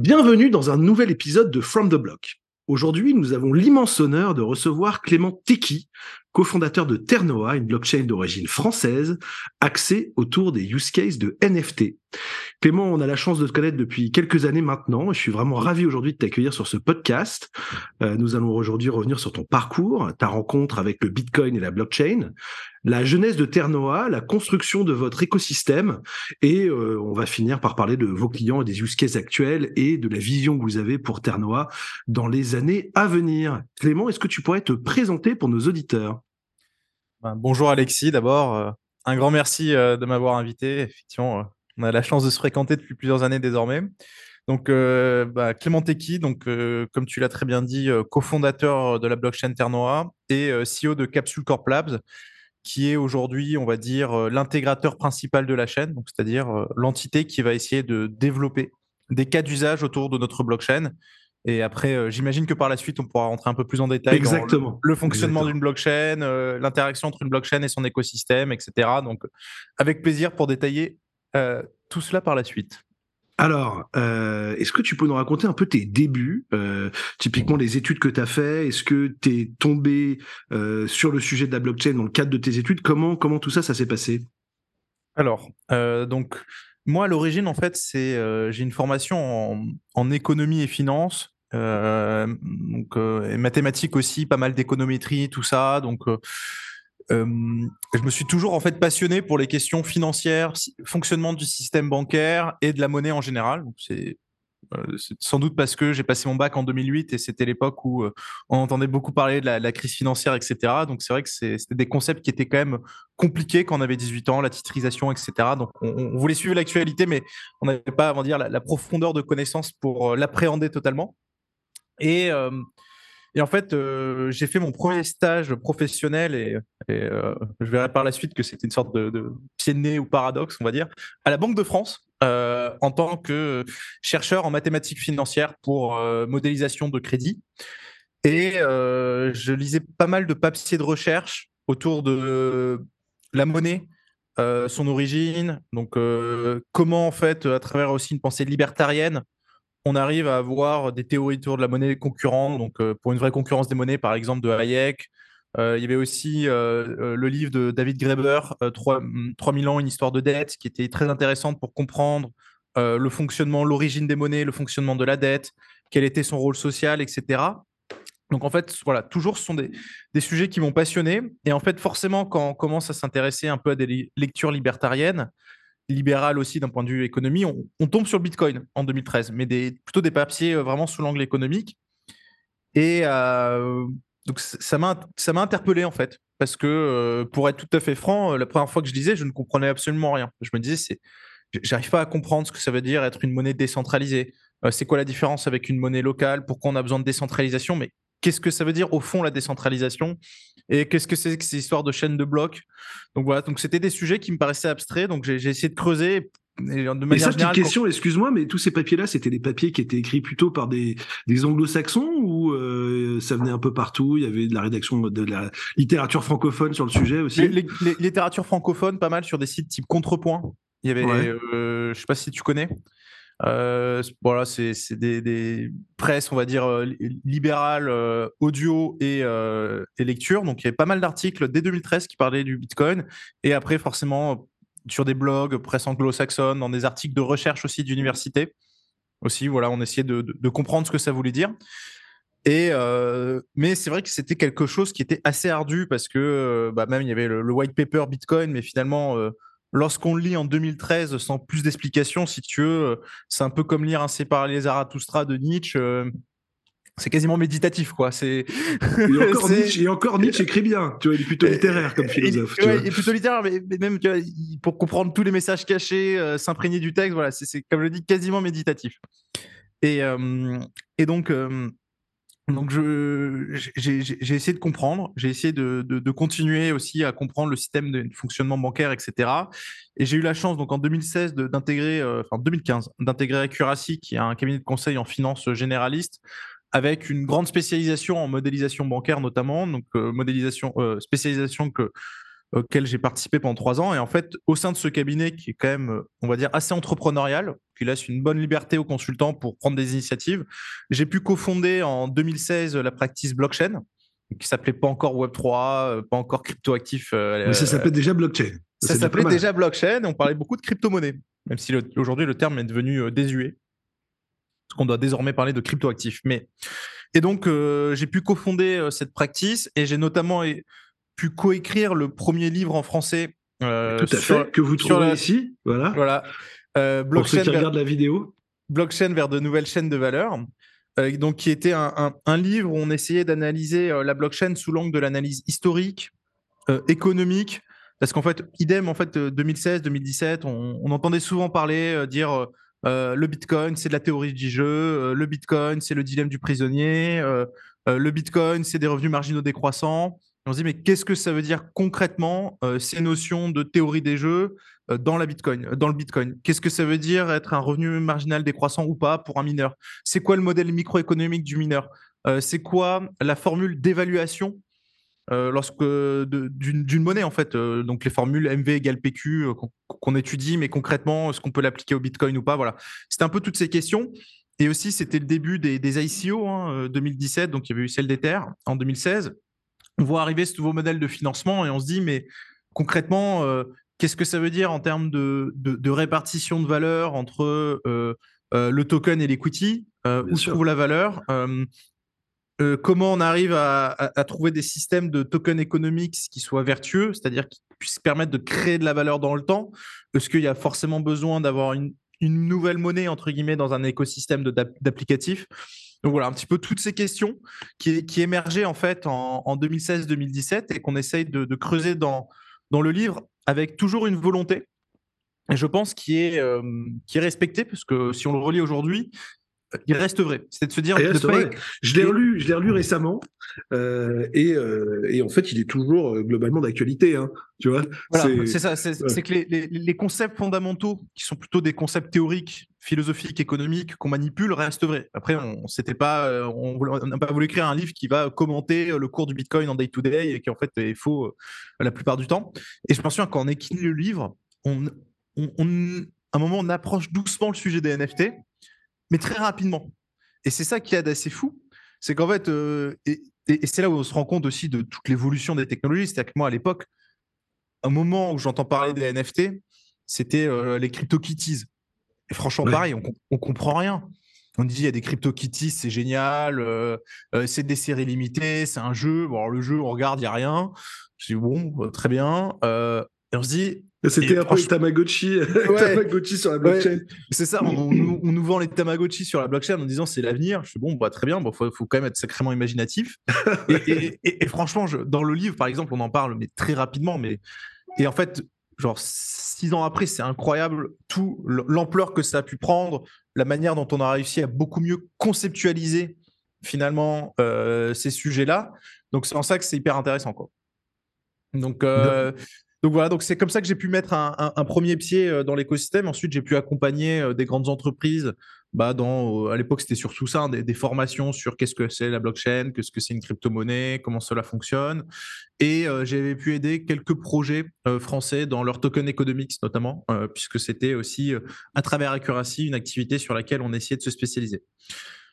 Bienvenue dans un nouvel épisode de From the Block. Aujourd'hui, nous avons l'immense honneur de recevoir Clément Teki, cofondateur de Ternoa, une blockchain d'origine française, axée autour des use cases de NFT. Clément, on a la chance de te connaître depuis quelques années maintenant. Je suis vraiment ravi aujourd'hui de t'accueillir sur ce podcast. Euh, nous allons aujourd'hui revenir sur ton parcours, ta rencontre avec le Bitcoin et la blockchain, la jeunesse de Ternoa, la construction de votre écosystème, et euh, on va finir par parler de vos clients et des use cases actuels et de la vision que vous avez pour Ternoa dans les années à venir. Clément, est-ce que tu pourrais te présenter pour nos auditeurs? Ben, Bonjour Alexis, d'abord, euh, un grand merci euh, de m'avoir invité. Effectivement, on a la chance de se fréquenter depuis plusieurs années désormais. Donc, bah, Clément Teki, donc, comme tu l'as très bien dit, cofondateur de la blockchain Ternoa et CEO de Capsule Corp Labs, qui est aujourd'hui, on va dire, euh, l'intégrateur principal de la chaîne, c'est-à-dire euh, l'entité qui va essayer de développer des cas d'usage autour de notre blockchain. Et après, euh, j'imagine que par la suite, on pourra rentrer un peu plus en détail Exactement. dans le, fonctionnement d'une blockchain, l'interaction entre une blockchain et son écosystème, etc. Donc, avec plaisir pour détailler tout cela par la suite. Alors, euh, est-ce que tu peux nous raconter un peu tes débuts, euh, typiquement les études que tu as fait? Est-ce que tu es tombé euh, sur le sujet de la blockchain dans le cadre de tes études? Comment, comment tout ça, ça s'est passé? Alors, donc, moi, à l'origine, en fait, c'est j'ai une formation en, économie et finance. donc, et mathématiques aussi, pas mal d'économétrie, tout ça. Donc, euh, je me suis toujours en fait passionné pour les questions financières, fonctionnement du système bancaire et de la monnaie en général. Euh, sans doute parce que j'ai passé mon bac en 2008 et c'était l'époque où euh, on entendait beaucoup parler de la, crise financière, etc. Donc c'est vrai que c'était des concepts qui étaient quand même compliqués quand on avait 18 ans, la titrisation, etc. Donc on, voulait suivre l'actualité, mais on n'avait pas, avant dire, la, profondeur de connaissance pour l'appréhender totalement. Et et en fait, euh, j'ai fait mon premier stage professionnel et, euh, je verrai par la suite que c'était une sorte de, pied de nez ou paradoxe, on va dire, à la Banque de France euh, en tant que chercheur en mathématiques financières pour modélisation de crédit. Et je lisais pas mal de papiers de recherche autour de la monnaie, son origine, donc comment en fait, à travers aussi une pensée libertarienne, on arrive à avoir des théories autour de la monnaie concurrente, donc euh, pour une vraie concurrence des monnaies, par exemple de Hayek. Euh, il y avait aussi euh, le livre de David Graeber, 3000 ans, une histoire de dette, qui était très intéressante pour comprendre le fonctionnement, l'origine des monnaies, le fonctionnement de la dette, quel était son rôle social, etc. Donc en fait, voilà, toujours ce sont des, des sujets qui m'ont passionné. Et en fait, forcément, quand on commence à s'intéresser un peu à des lectures libertariennes, libéral aussi d'un point de vue économie, on, tombe sur Bitcoin en 2013, mais plutôt des papiers euh, vraiment sous l'angle économique. Et euh, donc ça m'a interpellé en fait, parce que euh, pour être tout à fait franc, la première fois que je lisais, je ne comprenais absolument rien. Je me disais, c'est, j'arrive pas à comprendre ce que ça veut dire être une monnaie décentralisée. c'est quoi la différence avec une monnaie locale? Pourquoi on a besoin de décentralisation? Mais qu'est-ce que ça veut dire au fond la décentralisation et qu'est-ce que c'est que ces histoires de chaînes de blocs Donc voilà, donc c'était des sujets qui me paraissaient abstraits, donc j'ai essayé de creuser. Et, de manière ça, petite question, excuse-moi, mais tous ces papiers-là, c'était des papiers qui étaient écrits plutôt par des, des anglo-saxons ou euh, ça venait un peu partout? Il y avait de la rédaction de la littérature francophone sur le sujet aussi? Les, littératures francophones, pas mal sur des sites type Contrepoint. Il y avait, euh, je sais pas si tu connais. Euh, voilà, c'est des, presses, on va dire, euh, libérales, euh, audio et, lecture. Donc, il y avait pas mal d'articles dès 2013 qui parlaient du Bitcoin. Et après, forcément, sur des blogs, presse anglo-saxonne, dans des articles de recherche aussi d'université. Aussi, voilà, on essayait de, comprendre ce que ça voulait dire. Et mais c'est vrai que c'était quelque chose qui était assez ardu parce que bah, même il y avait le, white paper Bitcoin, mais finalement lorsqu'on le lit en 2013 sans plus d'explications, si tu veux, euh, c'est un peu comme lire un séparé les Zarathustra de Nietzsche. Euh, c'est quasiment méditatif, quoi. C'est et encore, Nietzsche, et encore Nietzsche écrit bien. Tu vois, il est plutôt littéraire comme philosophe. il est plutôt littéraire, mais, même pour comprendre tous les messages cachés, euh, s'imprégner du texte, voilà, c'est comme je le dis, quasiment méditatif. Et, et donc, donc, j'ai essayé de comprendre, j'ai essayé de, continuer aussi à comprendre le système de fonctionnement bancaire, etc. Et j'ai eu la chance, donc en 2016, d'intégrer, euh, enfin 2015, d'intégrer Accuracy, qui est un cabinet de conseil en finance généraliste, avec une grande spécialisation en modélisation bancaire notamment, donc euh, modélisation, euh, spécialisation que auquel j'ai participé pendant trois ans. Et en fait, au sein de ce cabinet qui est quand même, on va dire, assez entrepreneurial, qui laisse une bonne liberté aux consultants pour prendre des initiatives, j'ai pu cofonder en 2016 la practice blockchain, qui s'appelait pas encore Web3, pas encore cryptoactif. Mais ça s'appelait déjà blockchain. Ça s'appelait déjà blockchain et on parlait beaucoup de crypto-monnaie, même si aujourd'hui le terme est devenu désuet. Parce qu'on doit désormais parler de cryptoactifs. Mais... Et donc, j'ai pu cofonder cette practice et j'ai notamment pu coécrire le premier livre en français. Euh, Tout à fait, que vous trouvez ici. Voilà. voilà. Euh, Pour ceux qui regardent la vidéo. Blockchain vers de nouvelles chaînes de valeur. Euh, donc, qui était un, un, livre où on essayait d'analyser la blockchain sous l'angle de l'analyse historique, économique. Parce qu'en fait, idem, en fait, 2016, 2017, on, on entendait souvent parler, dire le Bitcoin, c'est de la théorie du jeu, le Bitcoin, c'est le dilemme du prisonnier, le Bitcoin, c'est des revenus marginaux décroissants on se dit, mais qu'est-ce que ça veut dire concrètement euh, ces notions de théorie des jeux euh, dans, la Bitcoin, dans le Bitcoin? Qu'est-ce que ça veut dire être un revenu marginal décroissant ou pas pour un mineur? C'est quoi le modèle microéconomique du mineur? Euh, C'est quoi la formule d'évaluation lorsque d'une monnaie en fait donc les formules MV égale PQ qu'on étudie mais concrètement est-ce qu'on peut l'appliquer au Bitcoin ou pas? Voilà. C'était un peu toutes ces questions. Et aussi c'était le début des, ICO hein, 2017 donc il y avait eu celle d'Ether en 2016 on voit arriver ce nouveau modèle de financement et on se dit, mais concrètement, euh, qu'est-ce que ça veut dire en termes de, répartition de valeur entre euh, euh, le token et l'equity Où se trouve la valeur Comment on arrive à, trouver des systèmes de token économiques qui soient vertueux, c'est-à-dire qui puissent permettre de créer de la valeur dans le temps? Est-ce qu'il y a forcément besoin d'avoir une, une, nouvelle monnaie, entre guillemets, dans un écosystème d'applicatifs? Donc voilà, un petit peu toutes ces questions qui, émergeaient en fait en, 2016-2017 et qu'on essaye de, creuser dans, le livre avec toujours une volonté, et je pense qui est, euh, qui respectée, parce que si on le relit aujourd'hui, il reste vrai. C'est de se dire. Je l'ai relu, je l'ai relu récemment, euh, et, euh, et, en fait, il est toujours euh, globalement d'actualité. Hein, tu vois. c'est ça. C'est que les, les, les, concepts fondamentaux, qui sont plutôt des concepts théoriques, philosophiques, économiques, qu'on manipule, restent vrais. Après, on s'était pas, on n'a pas voulu écrire un livre qui va commenter le cours du Bitcoin en day to day et qui en fait est faux la plupart du temps. Et je pense que quand on écrit le livre, on, on, on, à un moment, on approche doucement le sujet des NFT mais très rapidement. Et c'est ça qui est assez fou, c'est qu'en fait, euh, et, c'est là où on se rend compte aussi de toute l'évolution des technologies. C'est-à-dire que moi, à l'époque, un moment où j'entends parler des NFT, c'était euh, les CryptoKitties. Et franchement, pareil, on, on comprend rien. On dit il y a des CryptoKitties, c'est génial, euh, c'est des séries limitées, c'est un jeu. Bon, le jeu, on regarde, il n'y a rien. Je dis bon, très bien. et on se dit, c'était un peu les Tamagotchi, Tamagotchi sur la blockchain. C'est ça, on, nous vend les Tamagotchi sur la blockchain en disant c'est l'avenir. Je suis bon, bah, très bien, il bon, faut, quand même être sacrément imaginatif. et, franchement, je, dans le livre, par exemple, on en parle, mais très rapidement. Mais... Et en fait, genre six ans après, c'est incroyable tout l'ampleur que ça a pu prendre, la manière dont on a réussi à beaucoup mieux conceptualiser finalement euh, ces sujets-là. Donc c'est en ça que c'est hyper intéressant. Quoi. Donc, euh, donc voilà, donc c'est comme ça que j'ai pu mettre un, premier pied euh, dans l'écosystème. Ensuite, j'ai pu accompagner euh, des grandes entreprises. Bah, dans, à l'époque, c'était surtout ça, hein, des, formations sur qu'est-ce que c'est la blockchain, qu'est-ce que c'est une crypto-monnaie, comment cela fonctionne. Et euh, j'avais pu aider quelques projets français dans leur token economics notamment, puisque c'était aussi à travers Accuracy une activité sur laquelle on essayait de se spécialiser.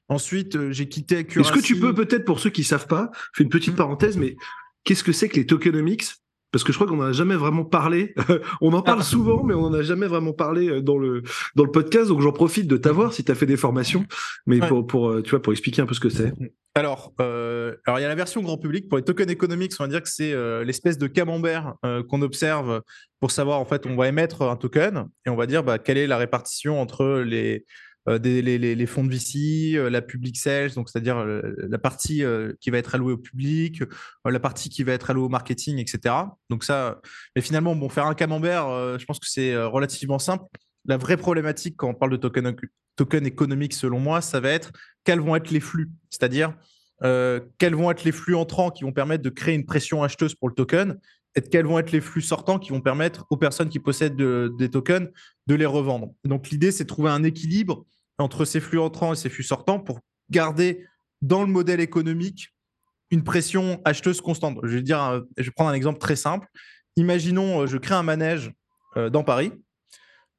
Ensuite, j'ai quitté Accuracy. Est-ce que tu peux peut-être, pour ceux qui savent pas, faire une petite mmh. parenthèse, mais qu'est-ce que c'est que les tokenomics? Parce que je crois qu'on n'en a jamais vraiment parlé. on en parle ah. souvent, mais on n'en a jamais vraiment parlé euh, dans le dans le podcast. Donc j'en profite de t'avoir si tu as fait des formations, mais pour pour euh, tu vois pour expliquer un peu ce que c'est. Alors euh, alors il y a la version grand public pour les tokens économiques. On va dire que c'est l'espèce de camembert qu'on observe pour savoir en fait on va émettre un token et on va dire bah, quelle est la répartition entre les euh, les, fonds de VC, euh, la public sales, donc c'est-à-dire euh, la partie qui va être allouée au public, la partie qui va être allouée au marketing, etc. Donc ça, mais finalement, bon, faire un camembert, je pense que c'est relativement simple. La vraie problématique quand on parle de token, token économique, selon moi, ça va être quels vont être les flux, c'est-à-dire quels vont être les flux entrants qui vont permettre de créer une pression acheteuse pour le token et quels vont être les flux sortants qui vont permettre aux personnes qui possèdent des tokens de les revendre. Donc l'idée, c'est de trouver un équilibre entre ces flux entrants et ces flux sortants pour garder dans le modèle économique une pression acheteuse constante. Je vais, prendre un exemple très simple. imaginons, je crée un manège dans Paris.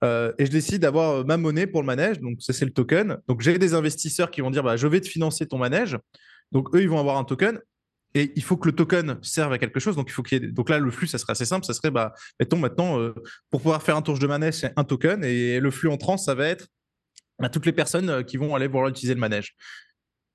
et je décide d'avoir ma monnaie pour le manège, donc ça c'est le token. Donc j'ai des investisseurs qui vont dire bah, je vais te financer ton manège. Donc eux ils vont avoir un token et il faut que le token serve à quelque chose. Donc, il faut qu'il y ait... donc là, le flux, ça serait assez simple. Ça serait, bah, mettons maintenant, euh, pour pouvoir faire un tour de manège, c'est un token. Et le flux entrant, ça va être bah, toutes les personnes euh, qui vont aller vouloir utiliser le manège.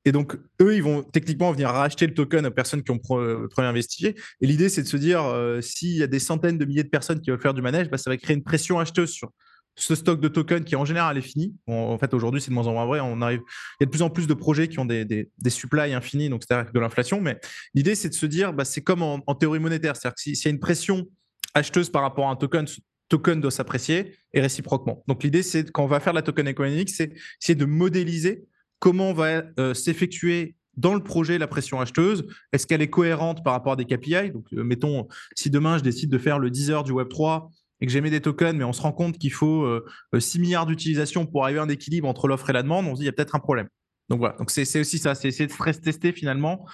Et donc, eux, ils vont techniquement venir racheter le token aux personnes qui ont euh, premier investi. Et l'idée, c'est de se dire, s'il y a des centaines de milliers de personnes qui veulent faire du manège, bah, ça va créer une pression acheteuse sur ce stock de tokens qui en général est fini. en fait, aujourd'hui, c'est de moins en moins vrai. On arrive, il y a de plus en plus de projets qui ont des, des, supplies infinis, donc c'est-à-dire de l'inflation. Mais l'idée, c'est de se dire, bah, c'est comme en, théorie monétaire, c'est-à-dire que s'il y a une pression acheteuse par rapport à un token, ce token doit s'apprécier et réciproquement. Donc l'idée, c'est quand on va faire la token économique, c'est essayer de modéliser comment va euh, s'effectuer dans le projet la pression acheteuse Est-ce qu'elle est cohérente par rapport à des KPI Donc, euh, mettons, si demain je décide de faire le 10 heures du Web 3 et que mis des tokens, mais on se rend compte qu'il faut 6 euh, milliards d'utilisations pour arriver à un équilibre entre l'offre et la demande, on se dit il y a peut-être un problème. Donc voilà, donc c'est aussi ça, c'est essayer de stress tester finalement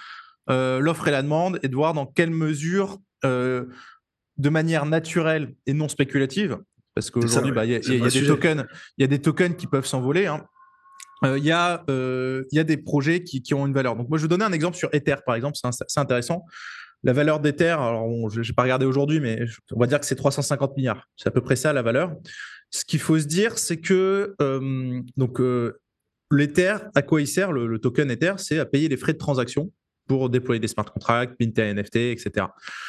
euh, l'offre et la demande et de voir dans quelle mesure, euh, de manière naturelle et non spéculative, parce qu'aujourd'hui, bah, il y, a, des tokens, il y a des tokens qui peuvent s'envoler. Hein. Il y, a, y a des projets qui, qui, ont une valeur. Donc, moi, je vais donner un exemple sur Ether, par exemple, c'est intéressant. La valeur d'Ether, alors je n'ai pas regardé aujourd'hui, mais on va dire que c'est 350 milliards. C'est à peu près ça la valeur. Ce qu'il faut se dire, c'est que euh, donc euh, l'Ether, à quoi il sert le, token Ether C'est à payer les frais de transaction pour déployer des smart contracts, minter NFT, etc.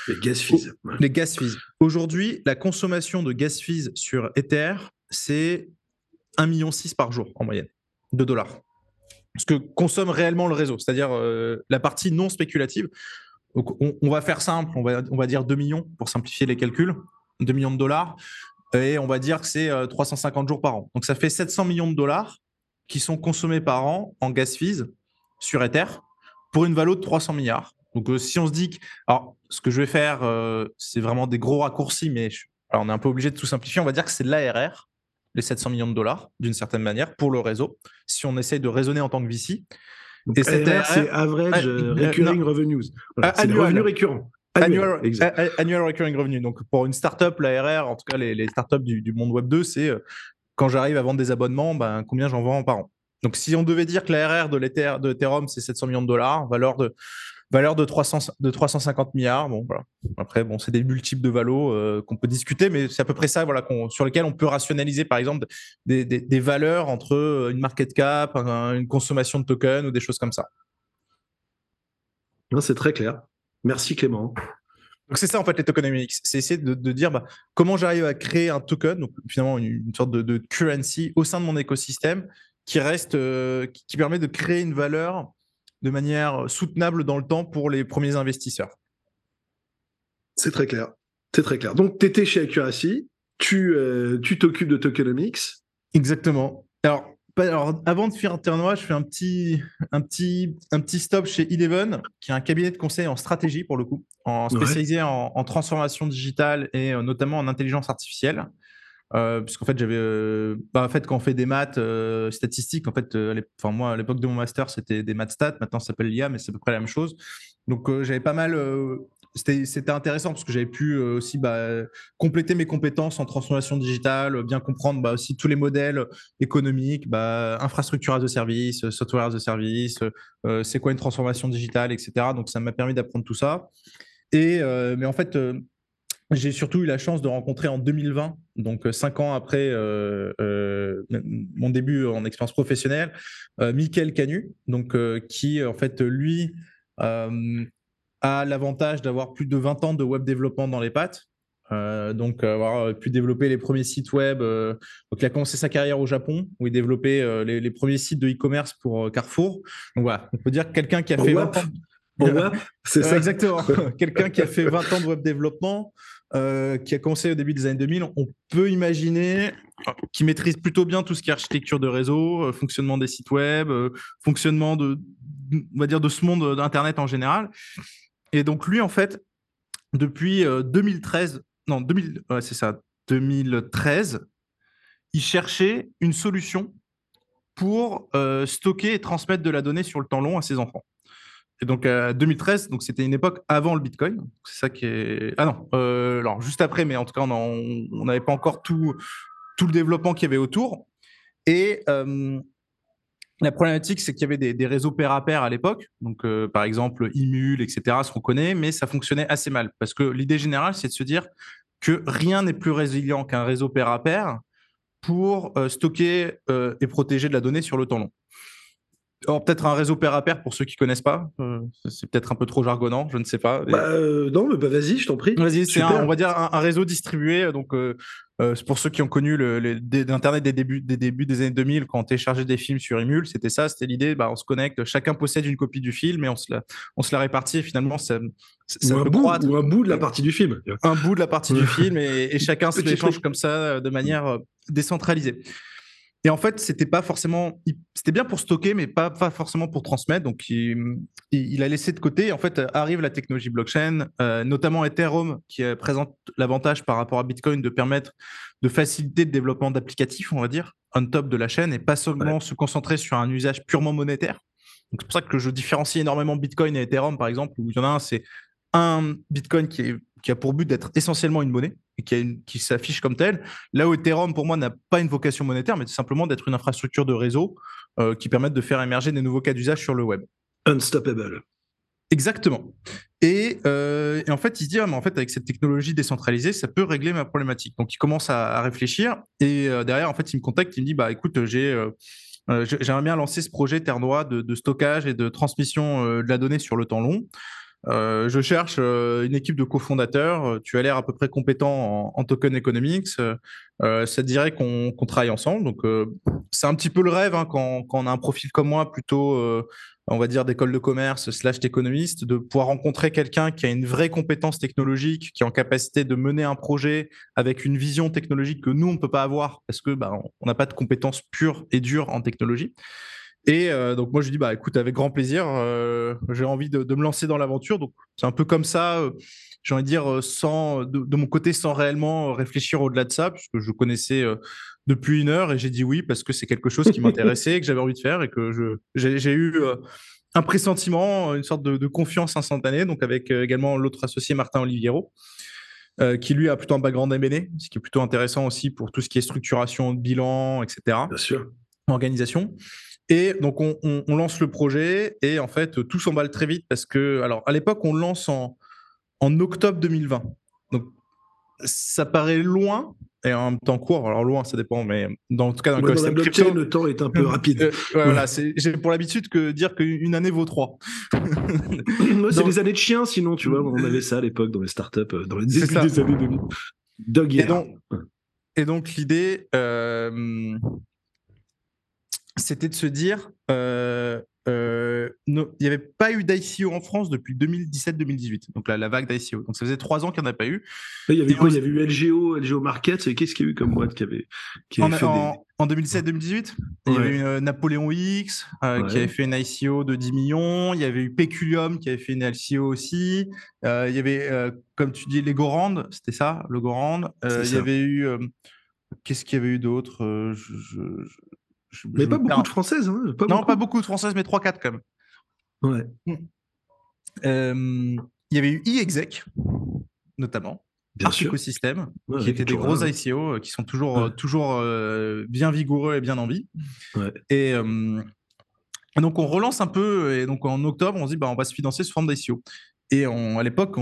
Les gas fees. Les gas fees. Aujourd'hui, la consommation de gas fees sur Ether, c'est 1,6 million par jour en moyenne de dollars. Ce que consomme réellement le réseau, c'est-à-dire euh, la partie non spéculative. Donc, on, va faire simple, on va, dire 2 millions pour simplifier les calculs, 2 millions de dollars, et on va dire que c'est 350 euh, jours par an. Donc ça fait 700 millions de dollars qui sont consommés par an en gas fees sur Ether pour une valeur de 300 milliards. Donc euh, si on se dit que... Alors ce que je vais faire, euh, c'est vraiment des gros raccourcis, mais on est un peu obligé de tout simplifier. On va dire que c'est de l'ARR, les 700 millions de dollars, d'une certaine manière, pour le réseau, si on essaye de raisonner en tant que VC. Et c'est average euh, recurring revenues. Voilà, c'est revenu récurrent. Annual, annual, recurring revenue. Donc pour une startup, l'ARR, en tout cas les, les startups du, du, monde web 2, c'est euh, quand j'arrive à vendre des abonnements, ben, combien j'en vends par an? Donc si on devait dire que l'ARR de l'Ethereum, c'est 700 millions de dollars, valeur de valeur de, 300, de 350 milliards. Bon, voilà. Après, bon, c'est des multiples de valos euh, qu'on peut discuter, mais c'est à peu près ça voilà, sur lesquels on peut rationaliser, par exemple, des, des, valeurs entre euh, une market cap, une consommation de tokens ou des choses comme ça. C'est très clair. Merci Clément. Donc c'est ça en fait les tokenomics, c'est essayer de, dire bah, comment j'arrive à créer un token, donc finalement une, sorte de, currency au sein de mon écosystème qui reste, euh, qui permet de créer une valeur de manière soutenable dans le temps pour les premiers investisseurs. C'est très clair. C'est très clair. Donc, tu étais chez Accuracy, tu euh, tu t'occupes de tokenomics. Exactement. Alors, alors, avant de faire Ternois, je fais un petit, un, petit, un petit stop chez Eleven, qui est un cabinet de conseil en stratégie, pour le coup, en spécialisé en, transformation digitale et euh, notamment en intelligence artificielle. Euh, puisqu'en fait j'avais euh, bah, en fait quand on fait des maths euh, statistiques en fait enfin moi à l'époque de mon master c'était des maths stats maintenant ça s'appelle l'IA mais c'est à peu près la même chose donc j'avais pas mal c'était intéressant parce que j'avais pu aussi bah, compléter mes compétences en transformation digitale, bien comprendre bah, aussi tous les modèles économiques, infrastructure as a service, software as a service, c'est quoi une transformation digitale, etc. Donc ça m'a permis d'apprendre tout ça. Et mais en fait, j'ai surtout eu la chance de rencontrer en 2020, donc euh, cinq ans après euh, euh, mon début en expérience professionnelle, Michael Canu, donc qui en fait lui a l'avantage d'avoir plus de 20 ans de web développement dans les pattes. donc avoir pu développer les premiers sites web. donc il a commencé sa carrière au Japon où il développait les, premiers sites de e-commerce pour Carrefour. Donc voilà, on peut dire quelqu'un qui a fait 20 ans. C'est ça. Exactement. Quelqu'un qui a fait 20 ans de web développement, euh, qui a commencé au début des années 2000, on peut imaginer qu'il maîtrise plutôt bien tout ce qui est architecture de réseau, euh, fonctionnement des sites web, euh, fonctionnement de, on va dire, de ce monde d'Internet en général. Et donc lui, en fait, depuis 2013, non, 2000, c'est ça, 2013, il cherchait une solution pour stocker et transmettre de la donnée sur le temps long à ses enfants. Et donc, 2013, donc c'était une époque avant le Bitcoin. C'est ça qui est. Ah non, alors juste après, mais en tout cas, on n'avait pas encore tout, tout le développement qu'il y avait autour. Et la problématique, c'est qu'il y avait des, réseaux pair à pair à l'époque, donc euh, par exemple Imul, etc., ce qu'on connaît, mais ça fonctionnait assez mal parce que l'idée générale, c'est de se dire que rien n'est plus résilient qu'un réseau pair à pair pour euh, stocker euh, et protéger de la donnée sur le temps long. Alors peut-être un réseau pair à pair pour ceux qui connaissent pas, c'est peut-être un peu trop jargonnant, je ne sais pas. Bah, non, mais bah, vas-y, je t'en prie. Vas-y, c'est on va dire un, réseau distribué, donc euh, c'est pour ceux qui ont connu l'Internet des débuts, des débuts des années 2000, quand on téléchargeait des films sur Emule, c'était ça, c'était l'idée, bah, on se connecte, chacun possède une copie du film et on se la, on se la répartit et finalement ça, ou, un bout, ou, un bout, de la partie du film. Un bout de la partie du film et, chacun se l'échange comme ça euh, de manière euh, décentralisée. Et en fait, c'était pas forcément, c'était bien pour stocker, mais pas, pas forcément pour transmettre. Donc, il, a laissé de côté. En fait, arrive la technologie blockchain, euh, notamment Ethereum, qui présente l'avantage par rapport à Bitcoin de permettre de faciliter le développement d'applicatifs, on va dire, on top de la chaîne, et pas seulement se concentrer sur un usage purement monétaire. Donc, c'est pour ça que je différencie énormément Bitcoin et Ethereum, par exemple, où il y en a un, c'est un Bitcoin qui, est, qui a pour but d'être essentiellement une monnaie et qui, qui s'affiche comme tel. Là où Ethereum, pour moi, n'a pas une vocation monétaire, mais simplement d'être une infrastructure de réseau euh, qui permette de faire émerger des nouveaux cas d'usage sur le web. Unstoppable. Exactement. Et, euh, et, en fait, il se dit, ah, mais en fait, avec cette technologie décentralisée, ça peut régler ma problématique. Donc, il commence à, réfléchir. Et euh, derrière, en fait, il me contacte, il me dit, bah, écoute, j'ai j'aimerais bien lancer ce projet Terre de, de stockage et de transmission de la donnée sur le temps long. Euh, je cherche euh, une équipe de cofondateurs. Euh, tu as l'air à peu près compétent en, token economics. ça te dirait qu'on travaille ensemble. Donc, c'est un petit peu le rêve hein, quand, on a un profil comme moi, plutôt, on va dire, d'école de commerce slash d'économiste, de pouvoir rencontrer quelqu'un qui a une vraie compétence technologique, qui est en capacité de mener un projet avec une vision technologique que nous, on ne peut pas avoir parce que bah, on n'a pas de compétences pures et dures en technologie. Et euh, donc moi je dis bah écoute avec grand plaisir, euh, j'ai envie de, me lancer dans l'aventure. Donc c'est un peu comme ça, euh, j'ai envie de dire sans de, mon côté sans réellement réfléchir au-delà de ça, puisque je connaissais depuis une heure et j'ai dit oui parce que c'est quelque chose qui m'intéressait, que j'avais envie de faire et que je j'ai eu un pressentiment, une sorte de, confiance instantanée. Donc avec également l'autre associé Martin Oliviero. qui lui a plutôt un background M&A, ce qui est plutôt intéressant aussi pour tout ce qui est structuration de bilan, etc. Bien sûr. Organisation. Et donc, on, lance le projet et en fait, tout s'emballe très vite parce que, alors, à l'époque, on lance en, en octobre 2020. Donc, ça paraît loin et en même temps court. Alors, loin, ça dépend, mais dans, en tout cas, dans, le, blockchain, le temps est un peu rapide. Euh, voilà, j'ai pour l'habitude que dire qu'une année vaut trois. Moi, c'est les années de chien, sinon, tu vois, on avait ça à l'époque dans les startups, euh, dans les débuts des années 2000. Dog et donc, et donc l'idée, euh, c'était de se dire, euh, euh, il n'y avait pas eu d'ICO en France depuis 2017-2018, donc la, la vague d'ICO. Donc ça faisait trois ans qu'il n'y en a pas eu. Il y avait quoi? Il y avait eu LGO, LGO Market. Qu'est-ce qu'il y a eu comme boîte qui avait, qui avait en, fait en, 2017-2018, il y avait eu euh, Napoléon X qui avait fait une ICO de 10 millions. Il y avait eu Peculium qui avait fait une ICO aussi. il y avait, comme tu dis, les Gorand, c'était ça, le Gorand. il y avait eu. Qu'est-ce qu'il y avait eu d'autre mais pas beaucoup de françaises. Hein, non, pas beaucoup de françaises, mais 3-4 quand même. Ouais. Hmm. Euh, il y avait eu e-exec, notamment. Bien sûr. Écosystème, qui étaient des gros ICO euh, qui sont toujours, euh, toujours bien vigoureux et bien en vie. Et donc, on relance un peu. Et donc, en octobre, on se dit bah, on va se financer sous forme d'ICO. Et on, à l'époque,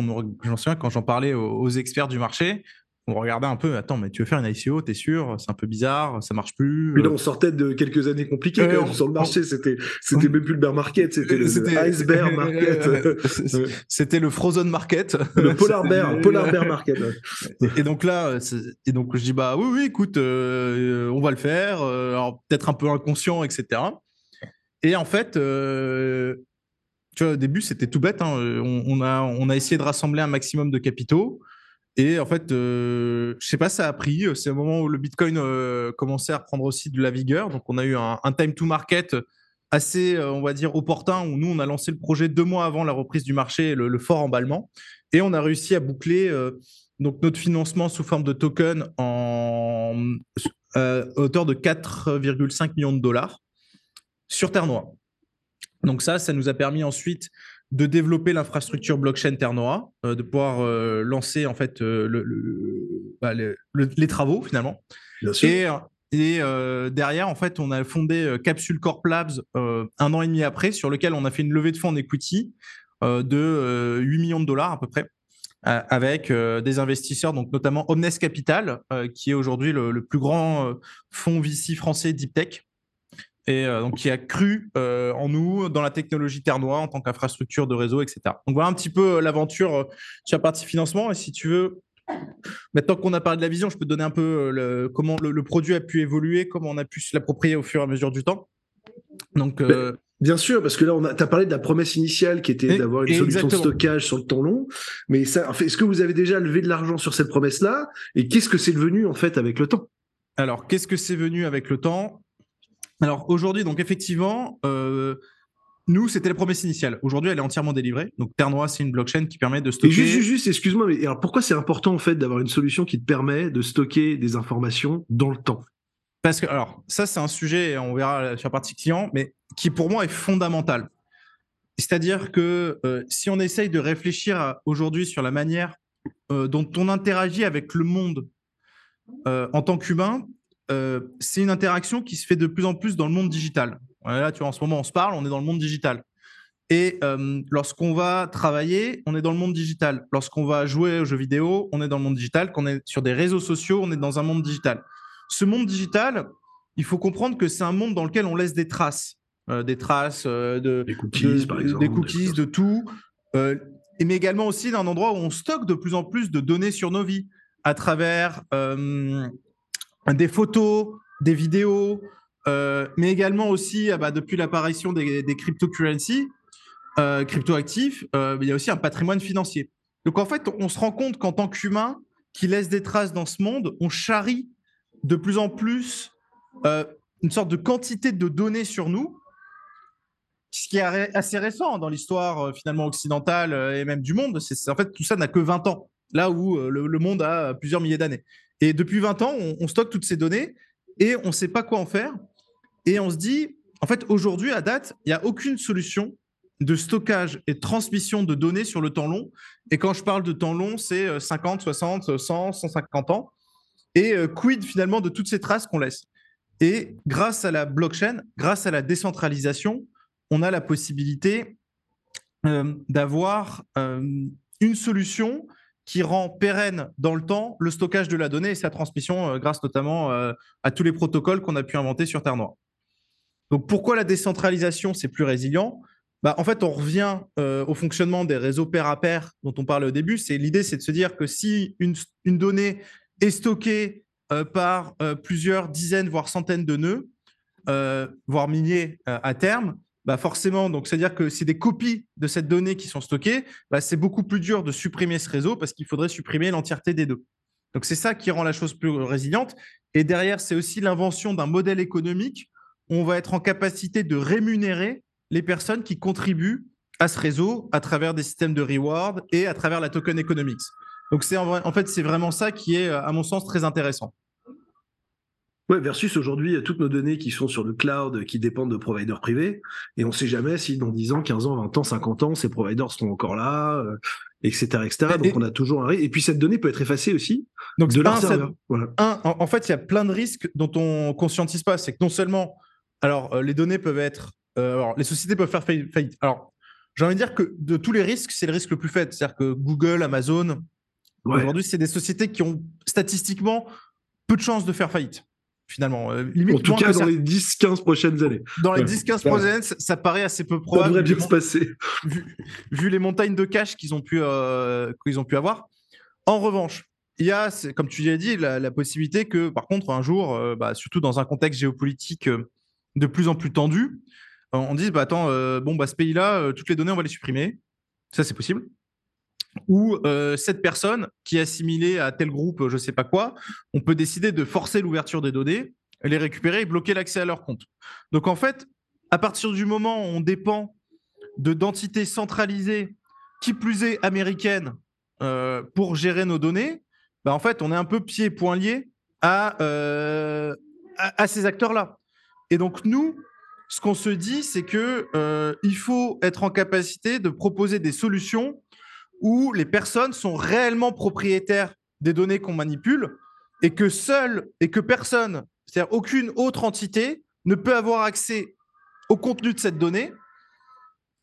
j'en souviens quand j'en parlais aux, experts du marché, on regardait un peu, attends, mais tu veux faire une ICO, t'es sûr C'est un peu bizarre, ça marche plus. Mais là, on sortait de quelques années compliquées sur le marché. C'était, c'était même plus le bear market, c'était le iceberg market. c'était le frozen market. Le polar bear, polar bear market. Et donc là, et donc je dis bah oui, oui, écoute, euh, on va le faire. Euh, alors peut-être un peu inconscient, etc. Et en fait. Euh, tu vois, au début, c'était tout bête. Hein. On, a, on a essayé de rassembler un maximum de capitaux. Et en fait, euh, je sais pas, ça a pris. C'est un moment où le Bitcoin euh, commençait à reprendre aussi de la vigueur. Donc, on a eu un, time to market assez, euh, on va dire, opportun, où nous, on a lancé le projet deux mois avant la reprise du marché, le, le fort emballement. Et on a réussi à boucler euh, donc notre financement sous forme de token en hauteur de 4,5 millions de dollars sur Terre Noire. Donc ça, ça nous a permis ensuite de développer l'infrastructure blockchain Ternoa, de pouvoir lancer en fait bah, les travaux finalement. Bien sûr. Et, derrière, en fait, on a fondé Capsule Corp Labs un an et demi après, sur lequel on a fait une levée de fonds en equity de 8 millions de dollars à peu près. Euh, avec euh, des investisseurs, donc notamment Omnes Capital, euh, qui est aujourd'hui le, plus grand fonds VC français deep tech, et donc qui a cru en nous, dans la technologie Ternois en tant qu'infrastructure de réseau, etc. Donc voilà un petit peu l'aventure sur la partie financement. Et si tu veux, maintenant qu'on a parlé de la vision, je peux te donner un peu le, comment le, produit a pu évoluer, comment on a pu se l'approprier au fur et à mesure du temps. Donc, Bien sûr, parce que là, tu as parlé de la promesse initiale qui était d'avoir une solution de stockage sur le temps long. Mais ça, en fait, est-ce que vous avez déjà levé de l'argent sur cette promesse-là? Et qu'est-ce que c'est devenu en fait avec le temps? Alors, qu'est-ce que c'est venu avec le temps? Alors aujourd'hui, donc effectivement, euh, nous, c'était la promesse initiale. Aujourd'hui, elle est entièrement délivrée. Donc Ternois, c'est une blockchain qui permet de stocker. Et juste, juste, excuse-moi, mais alors pourquoi c'est important en fait d'avoir une solution qui te permet de stocker des informations dans le temps? Parce que, alors, ça, c'est un sujet, on verra sur la partie client, mais qui pour moi est fondamental. C'est-à-dire que euh, si on essaye de réfléchir aujourd'hui sur la manière euh, dont on interagit avec le monde euh, en tant qu'humain, c'est une interaction qui se fait de plus en plus dans le monde digital. Là, tu vois, en ce moment, on se parle, on est dans le monde digital. Et lorsqu'on va travailler, on est dans le monde digital. Lorsqu'on va jouer aux jeux vidéo, on est dans le monde digital. Quand on est sur des réseaux sociaux, on est dans un monde digital. Ce monde digital, il faut comprendre que c'est un monde dans lequel on laisse des traces. Euh, des traces euh, de, des cookies, par exemple, des cookies, de tout, euh, mais également aussi d'un endroit où on stocke de plus en plus de données sur nos vies à travers des photos, des vidéos, mais également aussi, ah bah, depuis l'apparition des, des cryptocurrencies, cryptoactifs, il y a aussi un patrimoine financier. Donc en fait, on se rend compte qu'en tant qu'humain qui laisse des traces dans ce monde, on charrie de plus en plus une sorte de quantité de données sur nous ce qui est assez récent dans l'histoire euh, finalement occidentale euh, et même du monde. C'est en fait tout ça n'a que 20 ans, là où euh, le, monde a plusieurs milliers d'années. Et depuis 20 ans, on, stocke toutes ces données et on ne sait pas quoi en faire. Et on se dit, en fait, aujourd'hui, à date, il n'y a aucune solution de stockage et de transmission de données sur le temps long. Et quand je parle de temps long, c'est 50, 60, 100, 150 ans. Et quid finalement de toutes ces traces qu'on laisse? Et grâce à la blockchain, grâce à la décentralisation, on a la possibilité euh, d'avoir euh, une solution qui rend pérenne dans le temps le stockage de la donnée et sa transmission euh, grâce notamment à tous les protocoles qu'on a pu inventer sur Terre Noire. Donc pourquoi la décentralisation, c'est plus résilient? Bah, En fait, on revient au fonctionnement des réseaux pair à pair dont on parlait au début. L'idée, c'est de se dire que si une donnée est stockée par plusieurs dizaines, voire centaines de nœuds, voire milliers à terme, bah forcément, donc c'est-à-dire que c'est des copies de cette donnée qui sont stockées, bah c'est beaucoup plus dur de supprimer ce réseau parce qu'il faudrait supprimer l'entièreté des deux. Donc c'est ça qui rend la chose plus résiliente. Et derrière, c'est aussi l'invention d'un modèle économique où on va être en capacité de rémunérer les personnes qui contribuent à ce réseau à travers des systèmes de reward et à travers la token economics. Donc c'est en fait c'est vraiment ça qui est à mon sens très intéressant. Ouais, versus aujourd'hui, toutes nos données qui sont sur le cloud, qui dépendent de providers privés, et on ne sait jamais si dans 10 ans, 15 ans, 20 ans, 50 ans, ces providers seront encore là, etc., euh, etc. Donc on a toujours un risque. Et puis cette donnée peut être effacée aussi Donc de leur serveur. en, fait, il y a plein de risques dont on conscientise pas. C'est que non seulement, alors euh, les données peuvent être, euh, alors les sociétés peuvent faire faillite. Alors j'ai envie de dire que de tous les risques, c'est le risque le plus faible. C'est-à-dire que Google, Amazon, aujourd'hui, c'est des sociétés qui ont statistiquement peu de chances de faire faillite finalement. Euh, en tout cas, dans les 10-15 prochaines années. Dans les 10-15 prochaines années, ça paraît assez peu probable. Ça devrait bien se passer. Vu, les montagnes de cash qu'ils ont, pu, euh, qu'ils ont pu avoir. En revanche, il y a, comme tu l'as dit, la, possibilité que, par contre, un jour, euh, bah, surtout dans un contexte géopolitique de plus en plus tendu, on dise bah, attends, bon, bah, ce pays-là, toutes les données, on va les supprimer. Ça, c'est possible ou euh, cette personne qui est assimilée à tel groupe, je ne sais pas quoi, on peut décider de forcer l'ouverture des données, les récupérer et bloquer l'accès à leur compte. Donc en fait, à partir du moment où on dépend de d'entités centralisées, qui plus est américaines, euh, pour gérer nos données, bah en fait, on est un peu pieds et poings liés à, euh, à, ces acteurs-là. Et donc nous, ce qu'on se dit, c'est que il faut être en capacité de proposer des solutions où les personnes sont réellement propriétaires des données qu'on manipule et que seul et que personne, c'est-à-dire aucune autre entité, ne peut avoir accès au contenu de cette donnée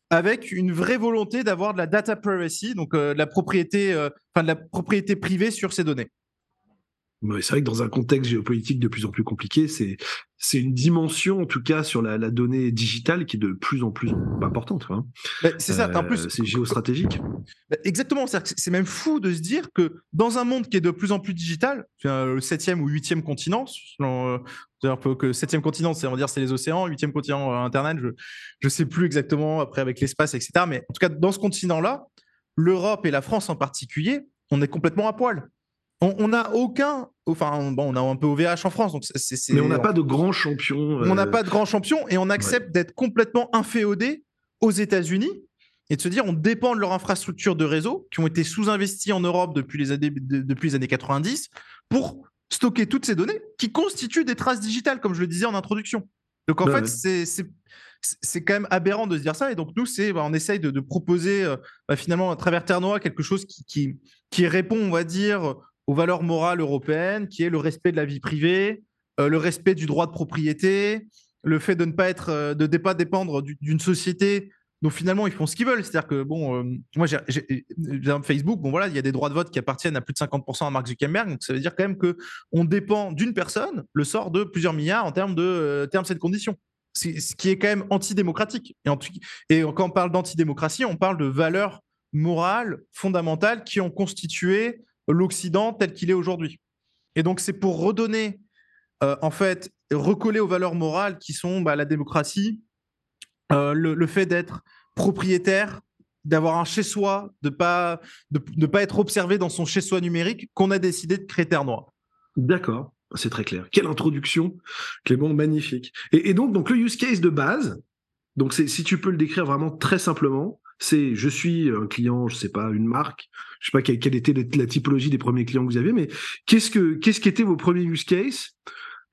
avec une vraie volonté d'avoir de la data privacy, donc euh, la propriété, euh, de la propriété privée sur ces données c'est vrai que dans un contexte géopolitique de plus en plus compliqué, c'est c'est une dimension en tout cas sur la, la, donnée digitale qui est de plus en plus importante. Hein. C'est ça. en plus, euh, c'est géostratégique. Bah, exactement. C'est même fou de se dire que dans un monde qui est de plus en plus digital, le septième ou huitième continent, selon, euh, que septième continent, c'est on va dire c'est les océans, huitième continent euh, Internet, je je sais plus exactement après avec l'espace, etc. Mais en tout cas dans ce continent-là, l'Europe et la France en particulier, on est complètement à poil on n'a aucun. Enfin, bon, on a un peu OVH en France, donc. Mais on n'a pas de grands champions. On n'a pas de grands champions et on accepte d'être complètement inféodé aux États-Unis et de se dire on dépend de leur infrastructure de réseau qui ont été sous-investies en Europe depuis les années depuis les années 90 pour stocker toutes ces données qui constituent des traces digitales, comme je le disais en introduction. Donc en fait, c'est c'est quand même aberrant de se dire ça. Et donc, nous, c'est, bah, on essaye de, proposer euh, bah, finalement à travers Terre Noire quelque chose qui, qui, qui, répond, on va dire, aux valeurs morales européennes, qui est le respect de la vie privée, euh, le respect du droit de propriété, le fait de ne pas être, euh, de ne pas dépendre d'une société dont finalement ils font ce qu'ils veulent. C'est-à-dire que bon, euh, moi j'ai Facebook, bon voilà, il y a des droits de vote qui appartiennent à plus de 50% à Mark Zuckerberg, donc ça veut dire quand même que on dépend d'une personne, le sort de plusieurs milliards en termes de termes de conditions. Ce qui est quand même antidémocratique. Et, et quand on parle d'antidémocratie, on parle de valeurs morales fondamentales qui ont constitué l'Occident tel qu'il est aujourd'hui. Et donc, c'est pour redonner, euh, en fait, recoller aux valeurs morales qui sont bah, la démocratie, euh, le, fait d'être propriétaire, d'avoir un chez-soi, de ne pas, de, pas être observé dans son chez-soi numérique, qu'on a décidé de créer Terre Noire. D'accord, c'est très clair. Quelle introduction, Clément, magnifique. Et, donc, donc, le use case de base, donc si tu peux le décrire vraiment très simplement, c'est je suis un client, je sais pas, une marque, je sais pas quelle, était la, typologie des premiers clients que vous aviez, mais qu'est-ce que qu'est-ce qui était vos premiers use cases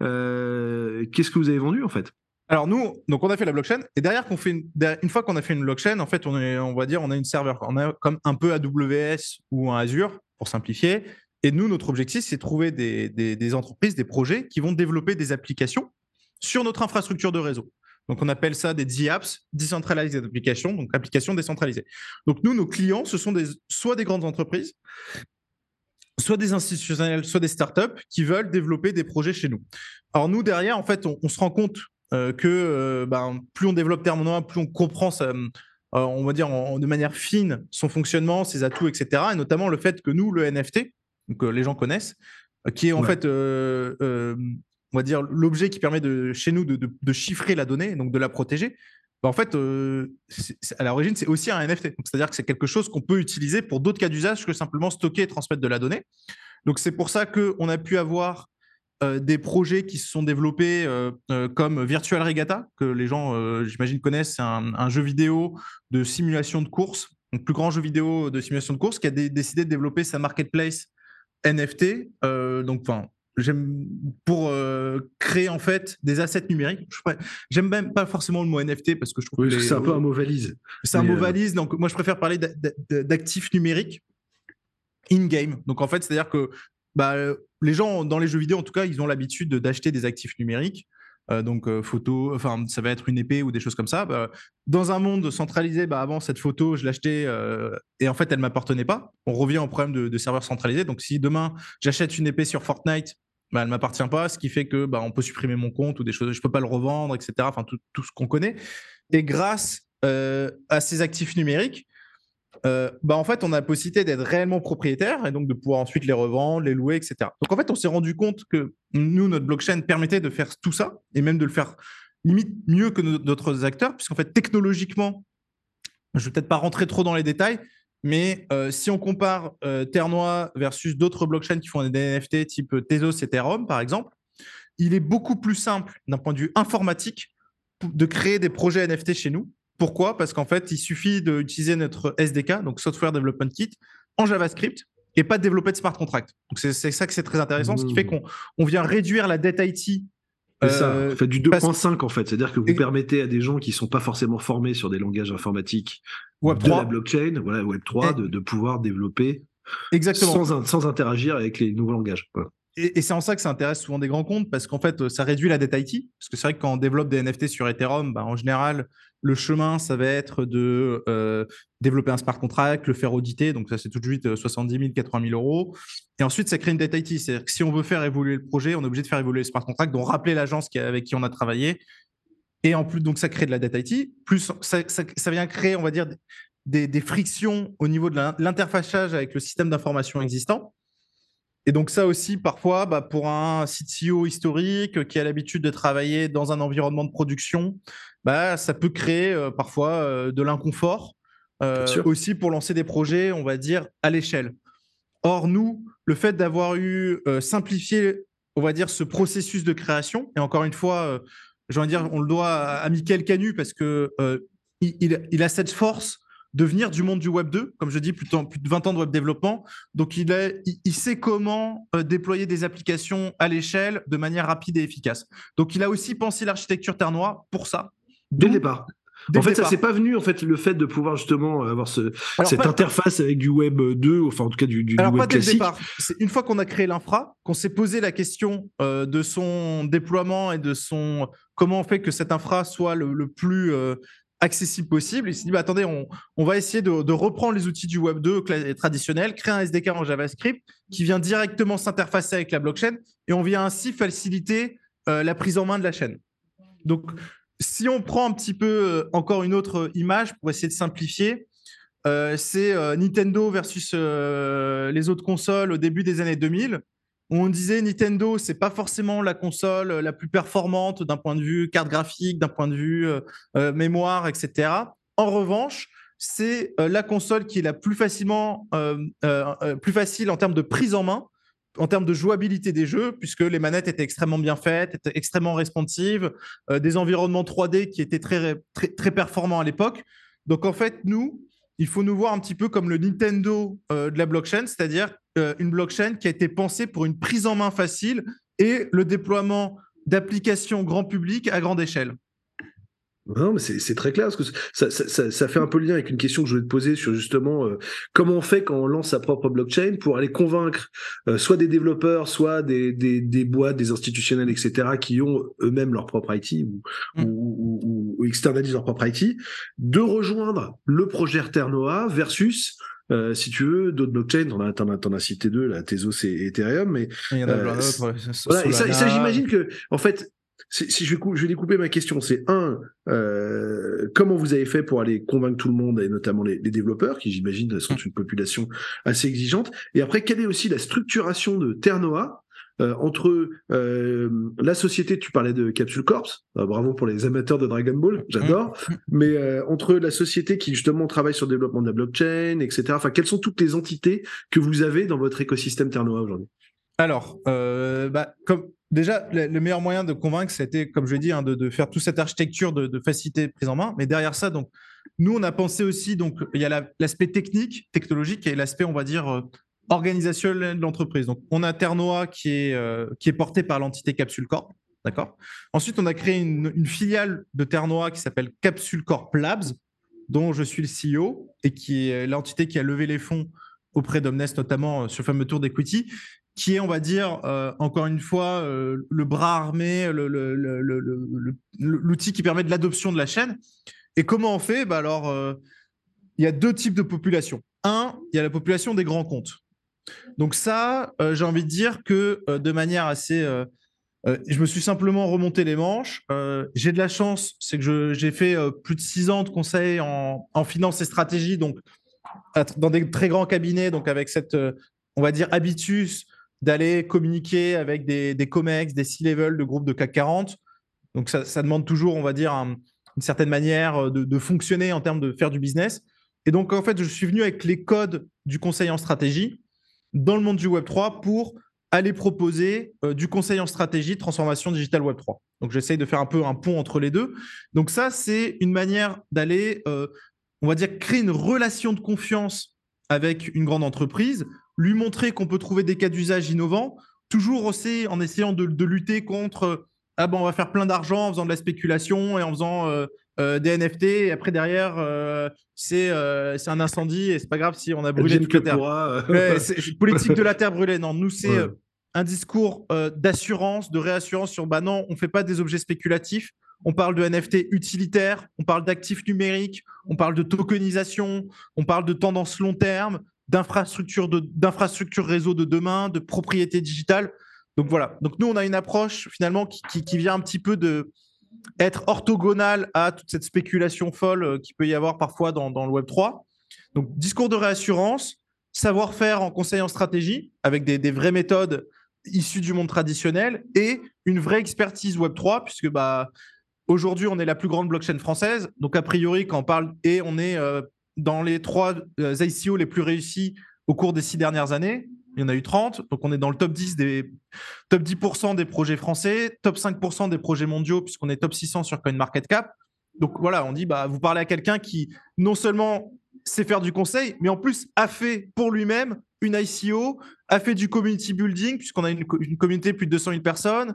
euh, Qu'est-ce que vous avez vendu en fait? Alors nous, donc on a fait la blockchain et derrière qu'on fait une, une fois qu'on a fait une blockchain, en fait on est, on va dire, on a une serveur, on a comme un peu AWS ou un Azure pour simplifier. Et nous, notre objectif, c'est de trouver des, des, des entreprises, des projets qui vont développer des applications sur notre infrastructure de réseau. Donc, on appelle ça des DApps, Decentralized Applications, donc applications décentralisées. Donc, nous, nos clients, ce sont des, soit des grandes entreprises, soit des institutionnels, soit des startups qui veulent développer des projets chez nous. Alors, nous, derrière, en fait, on, se rend compte euh, que euh, ben, plus on développe Terminal, plus on comprend euh, on va dire de manière fine son fonctionnement, ses atouts, etc. Et notamment le fait que nous, le NFT, que les gens connaissent, qui est en fait on va dire, l'objet qui permet de, chez nous de, chiffrer la donnée, donc de la protéger, bah, en fait, euh, à l'origine, c'est aussi un NFT. C'est-à-dire que c'est quelque chose qu'on peut utiliser pour d'autres cas d'usage que simplement stocker et transmettre de la donnée. Donc, c'est pour ça qu'on a pu avoir euh, des projets qui se sont développés euh, comme Virtual Regatta, que les gens, j'imagine, connaissent. C'est un, jeu vidéo de simulation de course, un plus grand jeu vidéo de simulation de course, qui a décidé de développer sa marketplace NFT. donc, enfin, j'aime pour euh, créer en fait des assets numériques. J'aime même pas forcément le mot NFT parce que je trouve que c'est un peu un mot valise. C'est un mot euh, valise, donc moi je préfère parler d'actifs numériques in-game. Donc en fait, c'est-à-dire que bah, les gens dans les jeux vidéo, en tout cas, ils ont l'habitude d'acheter des actifs numériques. Euh, donc photo, enfin ça va être une épée ou des choses comme ça. Bah, dans un monde centralisé, bah, avant cette photo, je l'achetais et en fait elle m'appartenait pas. On revient au problème de, de serveurs centralisés. Donc si demain j'achète une épée sur Fortnite bah, elle m'appartient pas, ce qui fait que bah, on peut supprimer mon compte ou des choses, je peux pas le revendre, etc. Enfin tout, tout ce qu'on connaît. Et grâce euh, à ces actifs numériques, euh, bah, en fait, on a la possibilité d'être réellement propriétaire et donc de pouvoir ensuite les revendre, les louer, etc. Donc en fait, on s'est rendu compte que nous, notre blockchain permettait de faire tout ça et même de le faire limite mieux que d'autres acteurs, puisqu'en fait, technologiquement, je vais peut-être pas rentrer trop dans les détails, mais euh, si on compare euh, Ternois versus d'autres blockchains qui font des NFT type Tezos et Ethereum, par exemple, il est beaucoup plus simple d'un point de vue informatique de créer des projets NFT chez nous. Pourquoi? Parce qu'en fait, il suffit d'utiliser notre SDK, donc Software Development Kit, en JavaScript et pas de développer de smart contract. Donc c'est ça que c'est très intéressant, ce qui fait mmh. qu'on vient réduire la dette IT C'est ça, faites du 2.5 en fait, c'est-à-dire que vous permettez à des gens qui sont pas forcément formés sur des langages informatiques Web 3. de la blockchain, voilà, Web 3, de, de, pouvoir développer Exactement. Sans, sans, interagir avec les nouveaux langages. Et, c'est en ça que ça intéresse souvent des grands comptes parce qu'en fait, ça réduit la dette IT. Parce que c'est vrai que quand on développe des NFT sur Ethereum, bah, en général, le chemin, ça va être de euh, développer un smart contract, le faire auditer. Donc, ça, c'est tout de suite 70 000, 80 000 euros. Et ensuite, ça crée une dette IT. C'est-à-dire que si on veut faire évoluer le projet, on est obligé de faire évoluer le smart contract, donc rappeler l'agence avec qui on a travaillé. Et en plus, donc, ça crée de la dette IT. Plus, ça, ça vient créer, on va dire, des, frictions au niveau de l'interfaçage avec le système d'information existant. Et donc ça aussi, parfois, bah, pour un CTO historique qui a l'habitude de travailler dans un environnement de production, bah, ça peut créer euh, parfois euh, de l'inconfort. Euh, aussi pour lancer des projets, on va dire, à l'échelle. Or, nous, le fait d'avoir eu simplifié, on va dire, ce processus de création, et encore une fois, j'ai envie de dire, on le doit à, Michael Canu parce que il, il, a cette force de venir du monde du Web 2, comme je dis, plus de, plus de 20 ans de web développement. Donc, il, sait comment euh, déployer des applications à l'échelle de manière rapide et efficace. Donc, il a aussi pensé l'architecture Terre pour ça. Dès le départ. En fait, ça s'est pas venu en fait le fait de pouvoir justement avoir ce, cette interface avec du web 2, enfin en tout cas du, du, Alors, web pas classique. Dès le départ. C'est une fois qu'on a créé l'infra, qu'on s'est posé la question euh, de son déploiement et de son comment on fait que cette infra soit le, plus euh, accessible possible. Il s'est dit, bah, attendez, on, on va essayer de, de, reprendre les outils du Web 2 traditionnel, créer un SDK en JavaScript qui vient directement s'interfacer avec la blockchain et on vient ainsi faciliter euh, la prise en main de la chaîne. Donc, si on prend un petit peu euh, encore une autre image pour essayer de simplifier, euh, c'est Nintendo versus les autres consoles au début des années 2000 on disait Nintendo, c'est pas forcément la console la plus performante d'un point de vue carte graphique, d'un point de vue euh, euh, mémoire, etc. En revanche, c'est euh, la console qui est la plus facilement plus facile en termes de prise en main, en termes de jouabilité des jeux, puisque les manettes étaient extrêmement bien faites, étaient extrêmement responsives, des environnements 3D qui étaient très, très, performants à l'époque. Donc en fait, nous, il faut nous voir un petit peu comme le Nintendo de la blockchain, c'est-à-dire euh, une blockchain qui a été pensée pour une prise en main facile et le déploiement d'applications grand public à grande échelle. Non, mais c'est très clair, parce que ça, ça, ça, fait un peu le lien avec une question que je voulais te poser sur justement euh, comment on fait quand on lance sa propre blockchain pour aller convaincre euh, soit des développeurs, soit des, des, des, boîtes, des institutionnels, etc., qui ont eux-mêmes leur propre IT ou, mm. ou, ou, externalisent leur propre IT, de rejoindre le projet Ternoa versus euh, si tu veux, d'autres blockchains, t'en as, t'en as, cité deux, la Tezos et Ethereum, mais il y en a plein d'autres. Voilà, et ça, ça j'imagine que, en fait, si je vais, je vais découper ma question, c'est un, euh, comment vous avez fait pour aller convaincre tout le monde, et notamment les, les développeurs, qui j'imagine sont une population assez exigeante, et après, quelle est aussi la structuration de Ternoa euh, entre euh, la société, tu parlais de Capsule Corps, euh, bravo pour les amateurs de Dragon Ball, j'adore, mm. mais entre la société qui justement travaille sur le développement de la blockchain, etc. Enfin, quelles sont toutes les entités que vous avez dans votre écosystème Ternoa aujourd'hui? Alors, bah, comme déjà, le, meilleur moyen de convaincre, c'était, comme je l'ai dit, hein, de, faire toute cette architecture de, de facilité prise en main. Mais derrière ça, donc, nous, on a pensé aussi, donc, il y a l'aspect technique, technologique, et l'aspect, on va dire, organisationnelle de l'entreprise. Donc, on a Ternoa qui est, euh, porté par l'entité Capsule Corp. D'accord? Ensuite, on a créé une, filiale de Ternoa qui s'appelle Capsule Corp Labs, dont je suis le CEO et qui est l'entité qui a levé les fonds auprès d'Omnes, notamment euh, sur le fameux tour d'equity, qui est, on va dire, euh, encore une fois, le bras armé, l'outil qui permet de l'adoption de la chaîne. Et comment on fait? Bah Alors, il y a deux types de populations. Un, il y a la population des grands comptes. Donc ça, euh, j'ai envie de dire que euh, de manière assez... Euh, je me suis simplement remonté les manches. j'ai de la chance, c'est que j'ai fait plus de six ans de conseil en, finance et stratégie, donc dans des très grands cabinets, donc avec cette, on va dire, habitus d'aller communiquer avec des, COMEX, des C-level de groupes de CAC 40. Donc ça, demande toujours, on va dire, une certaine manière de, de, fonctionner en termes de faire du business. Et donc, en fait, je suis venu avec les codes du conseil en stratégie dans le monde du Web3 pour aller proposer euh, du conseil en stratégie, transformation digitale Web3. Donc j'essaye de faire un peu un pont entre les deux. Donc ça, c'est une manière d'aller, euh, on va dire, créer une relation de confiance avec une grande entreprise, lui montrer qu'on peut trouver des cas d'usage innovants, toujours aussi en essayant de, lutter contre ah bon, on va faire plein d'argent en faisant de la spéculation et en faisant des NFT. Et après, derrière, c'est un incendie et c'est pas grave si on a brûlé toute la terre. c'est politique de la terre brûlée. Non, nous, c'est un discours d'assurance, de réassurance sur bah non, on fait pas des objets spéculatifs. On parle de NFT utilitaires, on parle d'actifs numériques, on parle de tokenisation, on parle de tendance long terme, d'infrastructure réseau de demain, de propriété digitale. Donc voilà. Donc nous, on a une approche finalement qui, vient un petit peu de être orthogonale à toute cette spéculation folle euh, qui peut y avoir parfois dans, le Web 3. Donc discours de réassurance, savoir-faire en conseil en stratégie avec des, vraies méthodes issues du monde traditionnel et une vraie expertise Web 3 puisque bah aujourd'hui on est la plus grande blockchain française. Donc a priori quand on parle et on est euh, dans les trois euh, ICO les plus réussis au cours des six dernières années. Il y en a eu 30. Donc, on est dans le top 10 des top 10% des projets français, top 5% des projets mondiaux, puisqu'on est top 600 sur CoinMarketCap. Donc, voilà, on dit, bah, vous parlez à quelqu'un qui non seulement sait faire du conseil, mais en plus a fait pour lui-même une ICO, a fait du community building, puisqu'on a une, communauté de plus de 200 000 personnes,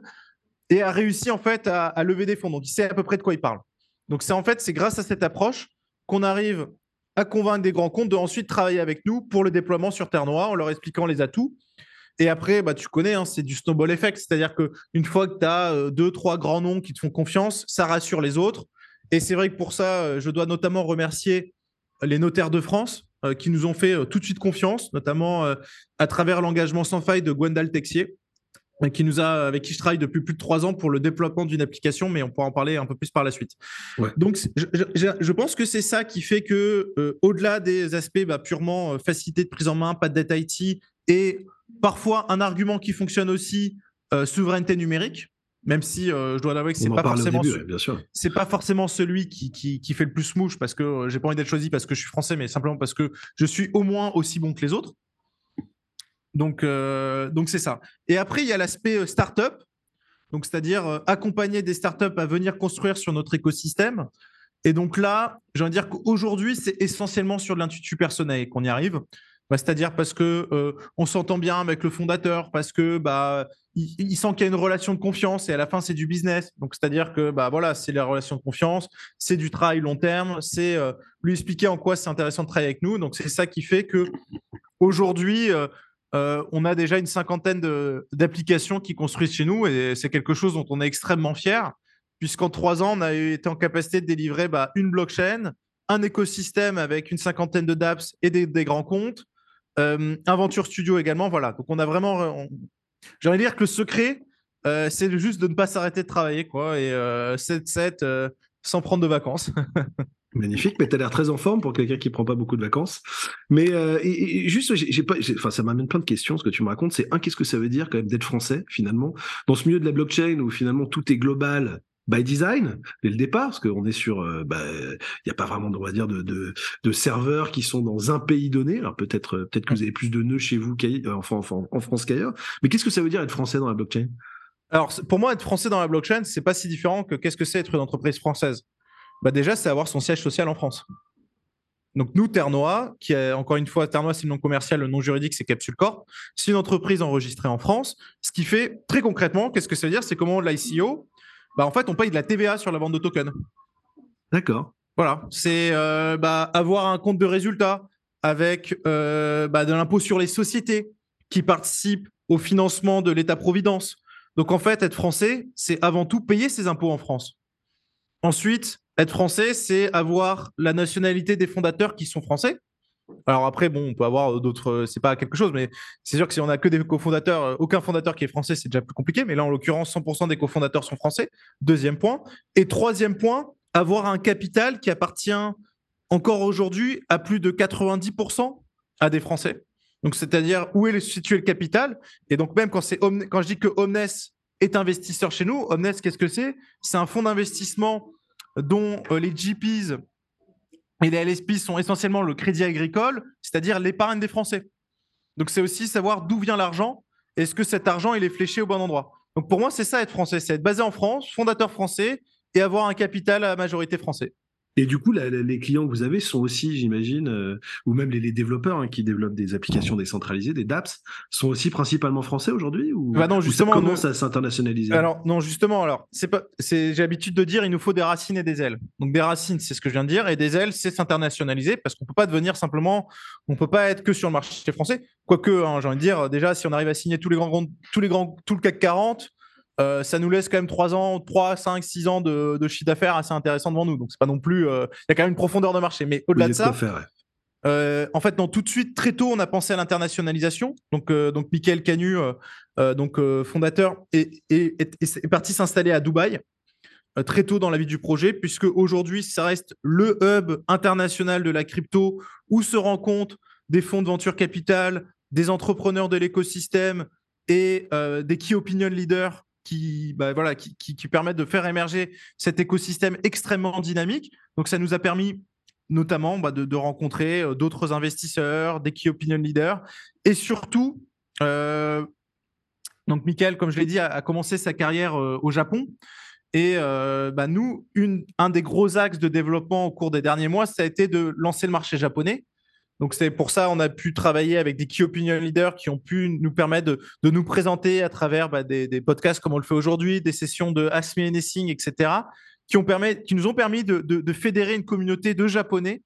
et a réussi en fait à, à lever des fonds. Donc, il sait à peu près de quoi il parle. Donc, c'est en fait, c'est grâce à cette approche qu'on arrive à convaincre des grands comptes de ensuite travailler avec nous pour le déploiement sur Terre Noire en leur expliquant les atouts. Et après, bah, tu connais, hein, c'est du snowball effect. C'est-à-dire qu'une fois que tu as euh, deux, trois grands noms qui te font confiance, ça rassure les autres. Et c'est vrai que pour ça, euh, je dois notamment remercier les notaires de France euh, qui nous ont fait tout de suite confiance, notamment à travers l'engagement sans faille de Gwendal Texier, qui nous a, avec qui je travaille depuis plus de trois ans pour le développement d'une application, mais on pourra en parler un peu plus par la suite. Donc, je, pense que c'est ça qui fait que, euh, au-delà des aspects bah, purement euh, facilité de prise en main, pas de data IT, et parfois un argument qui fonctionne aussi, euh, souveraineté numérique, même si je dois l'avouer que c'est pas forcément, c'est pas forcément celui qui, qui, qui, fait le plus mouche parce que j'ai pas envie d'être choisi parce que je suis français, mais simplement parce que je suis au moins aussi bon que les autres. Donc, euh, donc c'est ça. Et après, il y a l'aspect euh, startup, donc c'est-à-dire euh, accompagner des startups à venir construire sur notre écosystème. Et donc là, j'ai envie de dire qu'aujourd'hui, c'est essentiellement sur l'intuitu personnel qu'on y arrive. Bah, c'est-à-dire parce que on s'entend bien avec le fondateur, parce que bah il, sent qu'il y a une relation de confiance et à la fin c'est du business. Donc c'est-à-dire que bah voilà, c'est la relation de confiance, c'est du travail long terme, c'est lui expliquer en quoi c'est intéressant de travailler avec nous. Donc c'est ça qui fait que aujourd'hui on a déjà une cinquantaine d'applications qui construisent chez nous et c'est quelque chose dont on est extrêmement fier, puisqu'en trois ans, on a été en capacité de délivrer bah, une blockchain, un écosystème avec une cinquantaine de dApps et des, grands comptes, euh, Studio également. Voilà, donc on a vraiment. J'ai envie de dire que le secret, euh, c'est juste de ne pas s'arrêter de travailler, quoi, et 7-7 euh, sans prendre de vacances. Magnifique, mais tu as l'air très en forme pour quelqu'un qui prend pas beaucoup de vacances. Mais euh, juste, j'ai pas, enfin, ça m'amène plein de questions. Ce que tu me racontes, c'est un, qu'est-ce que ça veut dire quand même d'être français finalement? Dans ce milieu de la blockchain où finalement tout est global by design dès le départ, parce qu'on est sur, euh, bah, il n'y a pas vraiment, on va dire, de, de, de, serveurs qui sont dans un pays donné. Alors peut-être, euh, peut-être que vous avez plus de nœuds chez vous enfin, en France qu'ailleurs. Mais qu'est-ce que ça veut dire être français dans la blockchain? Alors pour moi, être français dans la blockchain, c'est pas si différent que qu'est-ce que c'est être une entreprise française bah déjà, c'est avoir son siège social en France. Donc nous, Ternoa, qui est encore une fois, Ternoa, c'est le nom commercial, le nom juridique, c'est Capsule Corp. C'est une entreprise enregistrée en France. Ce qui fait, très concrètement, qu'est-ce que ça veut dire? C'est comment l'ICO, bah, en fait, on paye de la TVA sur la vente de tokens. D'accord. Voilà, c'est euh, bah, avoir un compte de résultat avec euh, bah, de l'impôt sur les sociétés qui participent au financement de l'État-providence. Donc en fait, être français, c'est avant tout payer ses impôts en France. Ensuite, être français, c'est avoir la nationalité des fondateurs qui sont français. Alors après, bon, on peut avoir d'autres, c'est pas quelque chose, mais c'est sûr que si on a que des cofondateurs, euh, aucun fondateur qui est français, c'est déjà plus compliqué. Mais là, en l'occurrence, 100% des cofondateurs sont français. Deuxième point. Et troisième point, avoir un capital qui appartient encore aujourd'hui à plus de 90% à des Français. Donc, c'est-à-dire où est situé le capital? Et donc, même quand, quand je dis que Omnes est investisseur chez nous, Omnes, qu'est-ce que c'est? C'est un fonds d'investissement dont euh, les GPs et les LSP sont essentiellement le crédit agricole, c'est-à-dire l'épargne des Français. Donc c'est aussi savoir d'où vient l'argent, est-ce que cet argent est fléché au bon endroit? Donc pour moi c'est ça être français, c'est être basé en France, fondateur français et avoir un capital à majorité français. Et du coup, les clients que vous avez sont aussi, j'imagine, euh, ou même les, développeurs hein, qui développent des applications décentralisées, des dApps, sont aussi principalement français aujourd'hui ou, bah non, justement, ça commence à s'internationaliser? Alors non, justement, alors c'est pas, c'est, j'ai l'habitude de dire, il nous faut des racines et des ailes. Donc des racines, c'est ce que je viens de dire, et des ailes, c'est s'internationaliser parce qu'on peut pas devenir simplement, on peut pas être que sur le marché français. Quoique, hein, j'ai envie de dire, déjà, si on arrive à signer tous les grands, tous les grands, tout le CAC 40 euh, ça nous laisse quand même 3 ans, 3, 5, 6 ans de, chiffre d'affaires assez intéressant devant nous. Donc, c'est pas non plus. Euh, il y a quand même une profondeur de marché. Mais au-delà de ça, euh, en fait, non, tout de suite, très tôt, on a pensé à l'internationalisation. Donc, donc Michael Canu, donc, fondateur, est, est, parti s'installer à Dubaï très tôt dans la vie du projet, puisque aujourd'hui, ça reste le hub international de la crypto où se rencontrent des fonds de venture capital, des entrepreneurs de l'écosystème et des key opinion leaders qui, bah, voilà, qui, qui, permettent de faire émerger cet écosystème extrêmement dynamique. Donc, ça nous a permis notamment bah, de, rencontrer euh, d'autres investisseurs, des key opinion leaders, et surtout, euh, donc Michael, comme je l'ai dit, a, commencé sa carrière euh, au Japon. Et bah, nous, un des gros axes de développement au cours des derniers mois, ça a été de lancer le marché japonais. Donc c'est pour ça qu'on a pu travailler avec des key opinion leaders qui ont pu nous permettre de, nous présenter à travers bah, des, podcasts comme on le fait aujourd'hui, des sessions de Ask Me etc., qui, ont permis, qui nous ont permis de, fédérer une communauté de Japonais,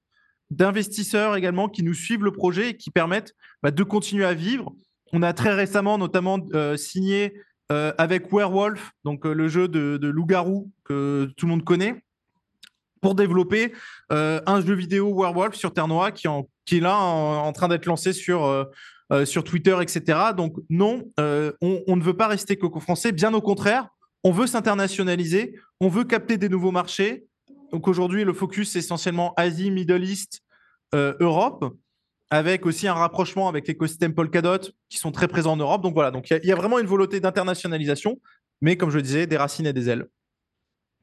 d'investisseurs également qui nous suivent le projet et qui permettent bah, de continuer à vivre. On a très récemment notamment euh, signé euh, avec Werewolf, donc euh, le jeu de, de loup-garou que tout le monde connaît, pour développer un jeu vidéo Werewolf sur Terre Noire qui, est là en, train d'être lancé sur, euh, euh, sur Twitter, etc. Donc non, euh, on, ne veut pas rester coco français, bien au contraire, on veut s'internationaliser, on veut capter des nouveaux marchés. Donc aujourd'hui, le focus est essentiellement Asie, Middle East, Europe, avec aussi un rapprochement avec l'écosystème Polkadot qui sont très présents en Europe. Donc voilà, donc il y, y, a vraiment une volonté d'internationalisation, mais comme je le disais, des racines et des ailes.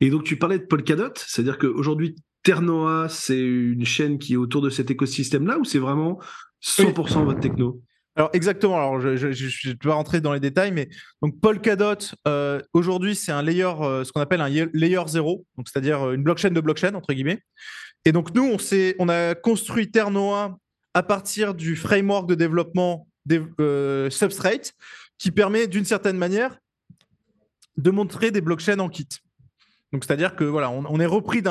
Et donc tu parlais de Polkadot, c'est-à-dire qu'aujourd'hui Ternoa, c'est une chaîne qui est autour de cet écosystème-là ou c'est vraiment 100% votre techno? Alors exactement. Alors je, je, je, vais pas rentrer dans les détails, mais donc Polkadot euh, aujourd'hui c'est un layer, euh, ce qu'on appelle un layer 0, donc c'est-à-dire euh, une blockchain de blockchain entre guillemets. Et donc nous on on a construit Ternoa à partir du framework de développement des, Substrate qui permet d'une certaine manière de montrer des blockchains en kit. Donc c'est-à-dire que voilà, on est repris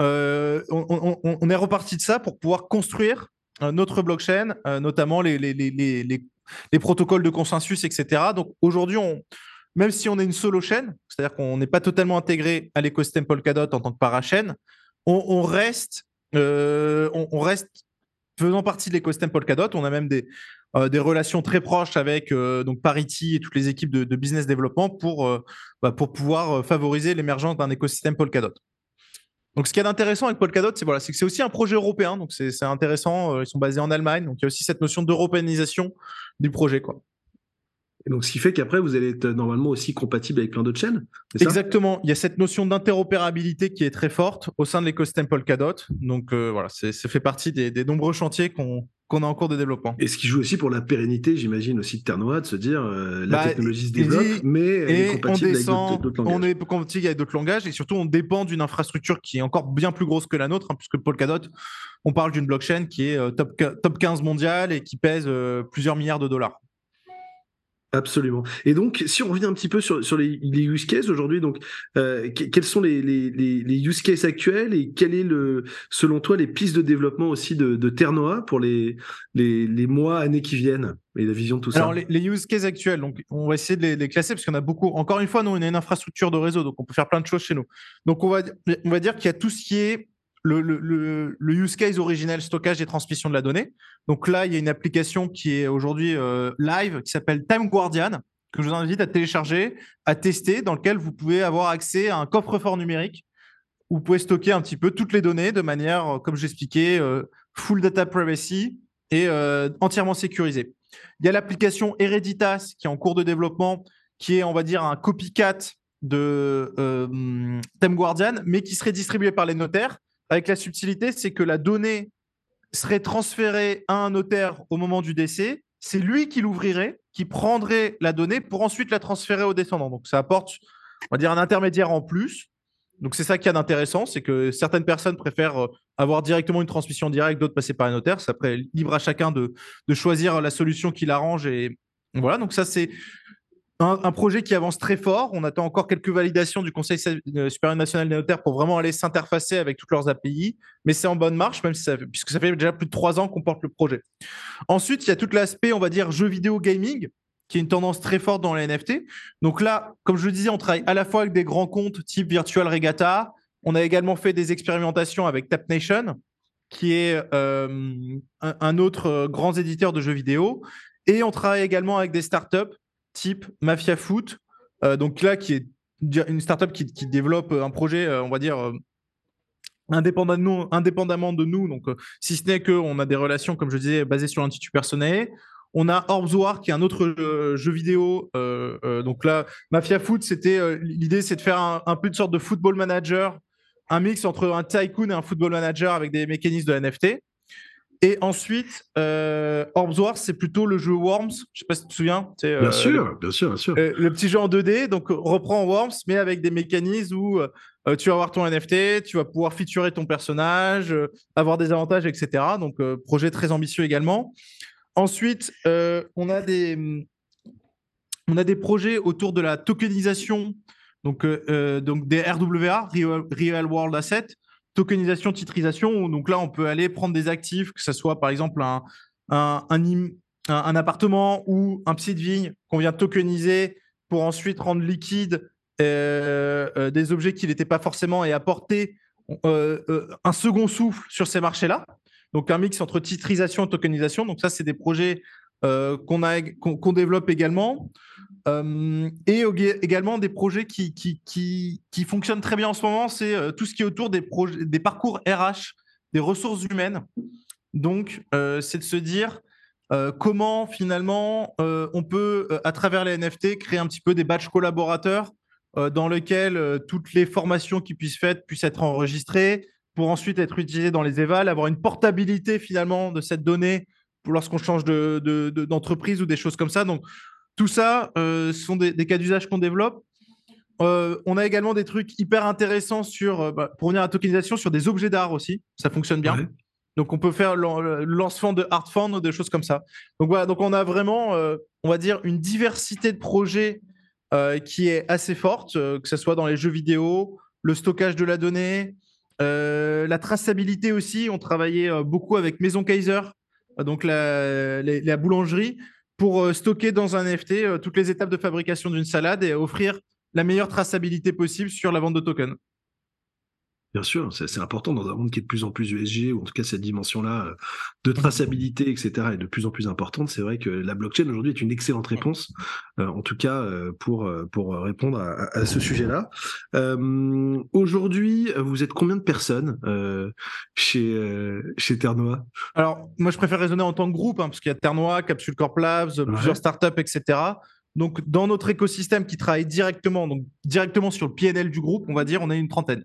euh, reparti de ça pour pouvoir construire euh, notre blockchain, euh, notamment les, les, protocoles de consensus, etc. Donc aujourd'hui, même si on est une solo chaîne, c'est-à-dire qu'on n'est pas totalement intégré à l'écosystème Polkadot en tant que parachaîne, on, reste, on, reste faisant partie de l'écosystème Polkadot. On a même des, des relations très proches avec donc Parity et toutes les équipes de, business développement pour, bah, pour pouvoir favoriser l'émergence d'un écosystème Polkadot. Donc, ce qui est intéressant avec Polkadot, c'est voilà, que c'est aussi un projet européen. Donc, c'est intéressant. Euh, ils sont basés en Allemagne. Donc, il y a aussi cette notion d'européanisation du projet. Quoi. Et donc, ce qui fait qu'après, vous allez être normalement aussi compatible avec plein d'autres chaînes. Exactement. Il y a cette notion d'interopérabilité qui est très forte au sein de l'écosystème Polkadot. Donc, euh, voilà, ça fait partie des, des nombreux chantiers qu'on qu'on a en cours de développement. Et ce qui joue aussi pour la pérennité, j'imagine aussi de Ternoa, de se dire euh, la bah, technologie se développe, mais elle est compatible avec d'autres langages. On est compatible avec d'autres langages et surtout on dépend d'une infrastructure qui est encore bien plus grosse que la nôtre, hein, puisque Polkadot, on parle d'une blockchain qui est euh, top, top 15 mondiale et qui pèse euh, plusieurs milliards de dollars. Absolument. Et donc, si on revient un petit peu sur, sur les, use cases aujourd'hui, donc euh, quels sont les, les, les, use cases actuels et quel est le, selon toi, les pistes de développement aussi de, Ternoa pour les, les, mois, années qui viennent et la vision de tout ça Alors, les, use cases actuels, donc on va essayer de les, classer parce en a beaucoup. Encore une fois, nous, on a une infrastructure de réseau, donc on peut faire plein de choses chez nous. Donc, on va, on va dire qu'il y a tout ce qui est le, use case originel, stockage et transmission de la donnée. Donc là, il y a une application qui est aujourd'hui euh, live qui s'appelle Time Guardian, que je vous invite à télécharger, à tester, dans lequel vous pouvez avoir accès à un coffre-fort numérique où vous pouvez stocker un petit peu toutes les données de manière, euh, comme j'expliquais, euh, full data privacy et entièrement sécurisée. Il y a l'application Hereditas qui est en cours de développement, qui est, on va dire, un copycat de Time Guardian, mais qui serait distribué par les notaires avec la subtilité, c'est que la donnée serait transférée à un notaire au moment du décès. C'est lui qui l'ouvrirait, qui prendrait la donnée pour ensuite la transférer au descendant. Donc ça apporte, on va dire, un intermédiaire en plus. Donc c'est ça qui a d'intéressant, c'est que certaines personnes préfèrent euh, avoir directement une transmission directe, d'autres passer par un notaire. C'est après libre à chacun de, de choisir la solution qui l'arrange. Et voilà, donc ça c'est un, projet qui avance très fort. On attend encore quelques validations du Conseil euh, supérieur national des notaires pour vraiment aller s'interfacer avec toutes leurs API, mais c'est en bonne marche, même si ça, puisque ça fait déjà plus de trois ans qu'on porte le projet. Ensuite, il y a tout l'aspect, on va dire, jeu vidéo gaming, qui est une tendance très forte dans les NFT. Donc là, comme je le disais, on travaille à la fois avec des grands comptes type Virtual Regatta. On a également fait des expérimentations avec Tap Nation, qui est euh, un, autre euh, grand éditeur de jeux vidéo. Et on travaille également avec des startups type Mafia Foot, euh, donc là, qui est une startup qui, développe un projet, on va dire, indépendamment, de nous. Donc, si ce n'est qu'on a des relations, comme je disais, basées sur l'Institut Personnel. On a Orbs War, qui est un autre jeu, vidéo. donc là, Mafia Foot, c'était l'idée, c'est de faire un, un, peu de sorte de football manager, un mix entre un tycoon et un football manager avec des mécanismes de NFT. Et ensuite, euh, Orbs Wars, c'est plutôt le jeu Worms. Je ne sais pas si tu te souviens. Euh, bien sûr, bien sûr, bien sûr. Euh, le petit jeu en 2D, donc reprend Worms, mais avec des mécanismes où tu vas avoir ton NFT, tu vas pouvoir featurer ton personnage, avoir des avantages, etc. Donc, projet très ambitieux également. Ensuite, on, a des, on a des projets autour de la tokenisation, donc, donc des RWA, Real World Asset tokenisation, titrisation. Donc là, on peut aller prendre des actifs, que ce soit par exemple un, un, appartement ou un pied de vigne qu'on vient tokeniser pour ensuite rendre liquide euh, euh, des objets qui n'étaient pas forcément et apporter euh, un second souffle sur ces marchés-là. Donc un mix entre titrisation et tokenisation. Donc ça, c'est des projets qu'on qu'on développe également. Euh, et également des projets qui, fonctionnent très bien en ce moment, c'est euh, tout ce qui est autour des, parcours RH, des ressources humaines. Donc, euh, c'est de se dire comment finalement on peut, à travers les NFT, créer un petit peu des badges collaborateurs dans lesquels toutes les formations qui puissent être puissent être enregistrées pour ensuite être utilisées dans les évals, avoir une portabilité finalement de cette donnée lorsqu'on change d'entreprise de, de, ou des choses comme ça. Donc, tout ça euh, sont des, cas d'usage qu'on développe. Euh, on a également des trucs hyper intéressants sur, euh, bah, pour venir à la tokenisation, sur des objets d'art aussi. Ça fonctionne bien. Donc, on peut faire le lancement de art ou des choses comme ça. Donc, voilà. Donc, on a vraiment, on va dire, une diversité de projets qui est assez forte, que ce soit dans les jeux vidéo, le stockage de la donnée, la traçabilité aussi. On travaillait beaucoup avec Maison Kaiser, donc la, la boulangerie pour euh, stocker dans un NFT euh, toutes les étapes de fabrication d'une salade et offrir la meilleure traçabilité possible sur la vente de tokens. Bien sûr, c'est important dans un monde qui est de plus en plus USG, ou en tout cas cette dimension-là euh, de traçabilité, etc., est de plus en plus importante. C'est vrai que la blockchain aujourd'hui est une excellente réponse, en tout cas pour, pour répondre à, ce sujet-là. aujourd'hui, vous êtes combien de personnes chez, chez Ternoa Alors, moi, je préfère raisonner en tant que groupe, hein, parce qu'il y a Ternoa, Capsule Corp Labs, plusieurs startups, etc. Donc, dans notre écosystème qui travaille directement, donc directement sur le PNL du groupe, on va dire, on a une trentaine.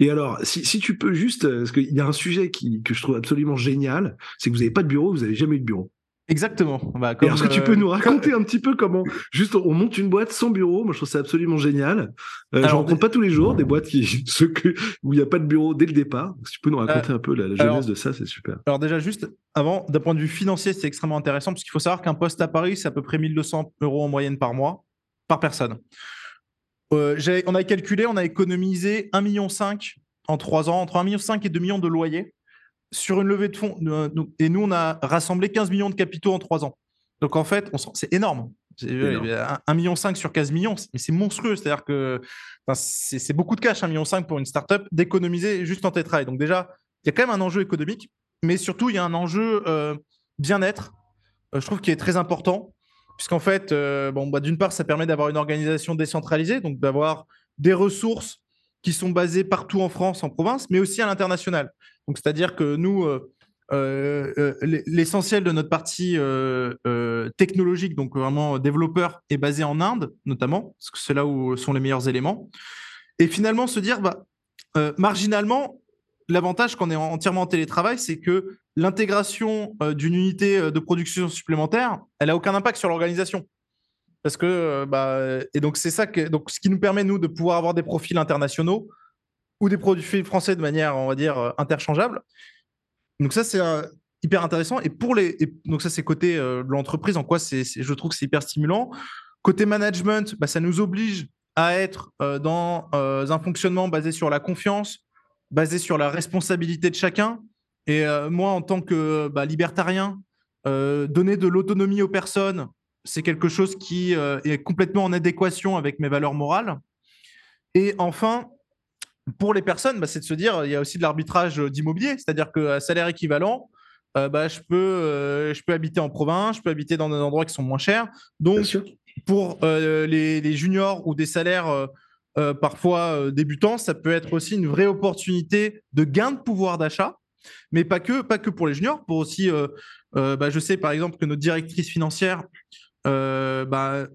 Et alors, si, si, tu peux juste, euh, parce qu'il y a un sujet qui, que je trouve absolument génial, c'est que vous n'avez pas de bureau, vous n'avez jamais eu de bureau. Exactement. Bah, est-ce que tu peux euh, nous raconter un petit peu comment juste on monte une boîte sans bureau Moi, je trouve ça absolument génial. Euh, je rencontre pas tous les jours des boîtes qui que, où il n'y a pas de bureau dès le départ. Si tu peux nous raconter un peu la, jeunesse de ça, c'est super. Alors déjà, juste avant, d'un point de vue financier, c'est extrêmement intéressant parce qu'il faut savoir qu'un poste à Paris, c'est à peu près 1200 euros en moyenne par mois, par personne. Euh, on a calculé, on a économisé 1,5 million en trois ans, entre 1,5 million et 2 millions de loyers sur une levée de fonds. Euh, et nous, on a rassemblé 15 millions de capitaux en trois ans. Donc en fait, c'est énorme. 1,5 million sur 15 millions, mais c'est monstrueux. C'est-à-dire que c'est beaucoup de cash, 1,5 million pour une startup, d'économiser juste en tétrail. Donc déjà, il y a quand même un enjeu économique, mais surtout, il y a un enjeu euh, bien-être, je trouve, qui est très important puisqu'en fait, euh, bon, bah, d'une part, ça permet d'avoir une organisation décentralisée, donc d'avoir des ressources qui sont basées partout en France, en province, mais aussi à l'international. Donc, c'est-à-dire que nous, euh, euh, l'essentiel de notre partie technologique, donc vraiment développeur, est basé en Inde, notamment, parce que c'est là où sont les meilleurs éléments. Et finalement, se dire, bah, marginalement, l'avantage qu'on est entièrement en télétravail, c'est que l'intégration euh, d'une unité euh, de production supplémentaire, elle a aucun impact sur l'organisation. parce que bah, et donc c'est ça que donc ce qui nous permet nous de pouvoir avoir des profils internationaux ou des produits français de manière on va dire interchangeable. Donc ça c'est hyper intéressant et pour les donc ça c'est côté de l'entreprise en quoi c'est je trouve que c'est hyper stimulant. Côté management, bah, ça nous oblige à être dans un fonctionnement basé sur la confiance, basé sur la responsabilité de chacun. Et moi, en tant que bah, libertarien, donner de l'autonomie aux personnes, c'est quelque chose qui euh, est complètement en adéquation avec mes valeurs morales. Et enfin, pour les personnes, bah, c'est de se dire, il y a aussi de l'arbitrage d'immobilier, c'est-à-dire qu'à salaire équivalent, euh, bah, je, peux, euh, je peux habiter en province, je peux habiter dans des endroits qui sont moins chers. Donc, pour les, juniors ou des salaires parfois débutants, ça peut être aussi une vraie opportunité de gain de pouvoir d'achat, mais pas que, pas que pour les juniors, pour aussi, bah, je sais par exemple que notre directrice financière, euh, bah,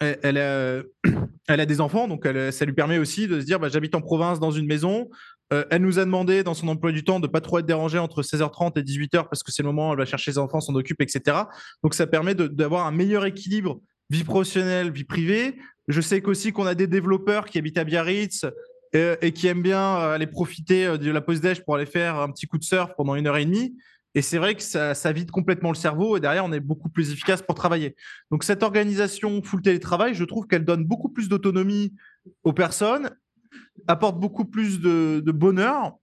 elle, a, des enfants, donc ça lui permet aussi de se dire bah, j'habite en province dans une maison. Euh, elle nous a demandé dans son emploi du temps de pas trop être dérangée entre 16h30 et 18h parce que c'est le moment où elle va chercher ses enfants, s'en occupe, etc. Donc ça permet d'avoir un meilleur équilibre vie professionnelle, vie privée. Je sais qu'aussi qu'on a des développeurs qui habitent à Biarritz euh, et qui aiment bien aller profiter de la pause déj pour aller faire un petit coup de surf pendant une heure et demie. Et c'est vrai que ça, vide complètement le cerveau et derrière, on est beaucoup plus efficace pour travailler. Donc, cette organisation full télétravail, je trouve qu'elle donne beaucoup plus d'autonomie aux personnes, apporte beaucoup plus de, bonheur,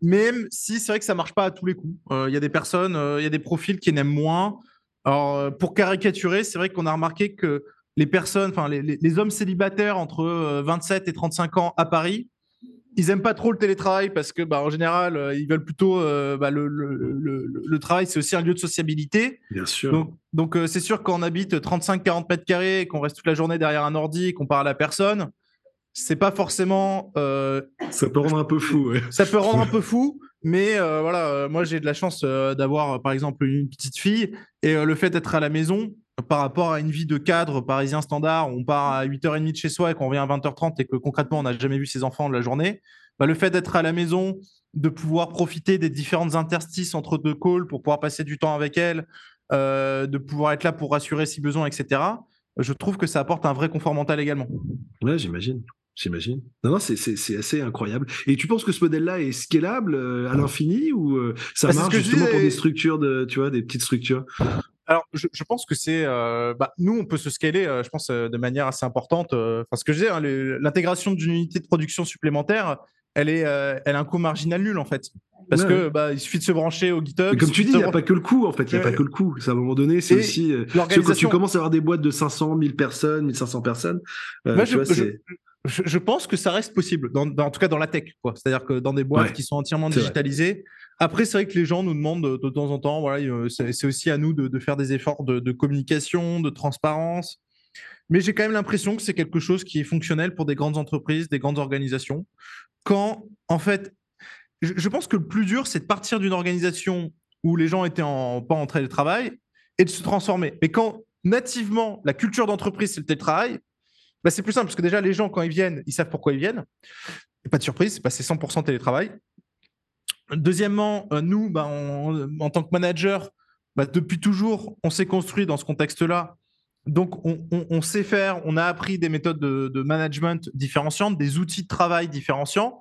même si c'est vrai que ça marche pas à tous les coups. Euh, il y a des personnes, euh, il y a des profils qui n'aiment moins. Alors, euh, pour caricaturer, c'est vrai qu'on a remarqué que les personnes, enfin, les, les, hommes célibataires entre 27 et 35 ans à Paris, ils aiment pas trop le télétravail parce que, bah, en général, euh, ils veulent plutôt euh, bah, le, le, le, travail, c'est aussi un lieu de sociabilité. Bien sûr. Donc, donc euh, c'est sûr qu'on habite 35-40 mètres carrés, qu'on reste toute la journée derrière un ordi, qu'on parle à personne, c'est pas forcément. ça peut rendre un peu fou. Ouais. Ça peut rendre un peu fou. Mais voilà, moi j'ai de la chance d'avoir par exemple une petite fille et le fait d'être à la maison, par rapport à une vie de cadre parisien standard, on part à 8h30 de chez soi et qu'on revient à 20h30 et que concrètement on n'a jamais vu ses enfants de la journée, bah, le fait d'être à la maison, de pouvoir profiter des différentes interstices entre deux calls pour pouvoir passer du temps avec elle, euh, de pouvoir être là pour rassurer si besoin, etc., je trouve que ça apporte un vrai confort mental également. Ouais, j'imagine. J'imagine. Non, non, c'est assez incroyable. Et tu penses que ce modèle-là est scalable euh, à l'infini ou euh, ça bah, marche justement pour des structures de, tu vois, des petites structures? Alors, je, pense que c'est. Euh, bah, nous, on peut se scaler, euh, je pense, euh, de manière assez importante. Enfin, ce que je disais, hein, l'intégration d'une unité de production supplémentaire, elle, est, elle a un coût marginal nul, en fait. Parce que bah, il suffit de se brancher au GitHub. comme tu dis, il n'y a pas que le coût, en fait. Il n'y a pas que le coût. À un moment donné, c'est aussi. Quand tu commences à avoir des boîtes de 500, 1000 personnes, 1500 personnes. je, pense que ça reste possible, dans, en tout cas dans la tech. C'est-à-dire que dans des boîtes qui sont entièrement digitalisées, après, c'est vrai que les gens nous demandent de, temps en temps, voilà, euh, c'est aussi à nous de, faire des efforts de, communication, de transparence. Mais j'ai quand même l'impression que c'est quelque chose qui est fonctionnel pour des grandes entreprises, des grandes organisations. Quand, en fait, je, pense que le plus dur, c'est de partir d'une organisation où les gens étaient en, pas en télétravail et de se transformer. Mais quand nativement, la culture d'entreprise, c'est le télétravail, bah, c'est plus simple parce que déjà, les gens, quand ils viennent, ils savent pourquoi ils viennent. Et pas de surprise, c'est 100% télétravail. Deuxièmement, euh, nous, bah, en tant que manager, bah, depuis toujours, on s'est construit dans ce contexte-là. Donc, on, sait faire, on a appris des méthodes de, management différenciantes, des outils de travail différenciants,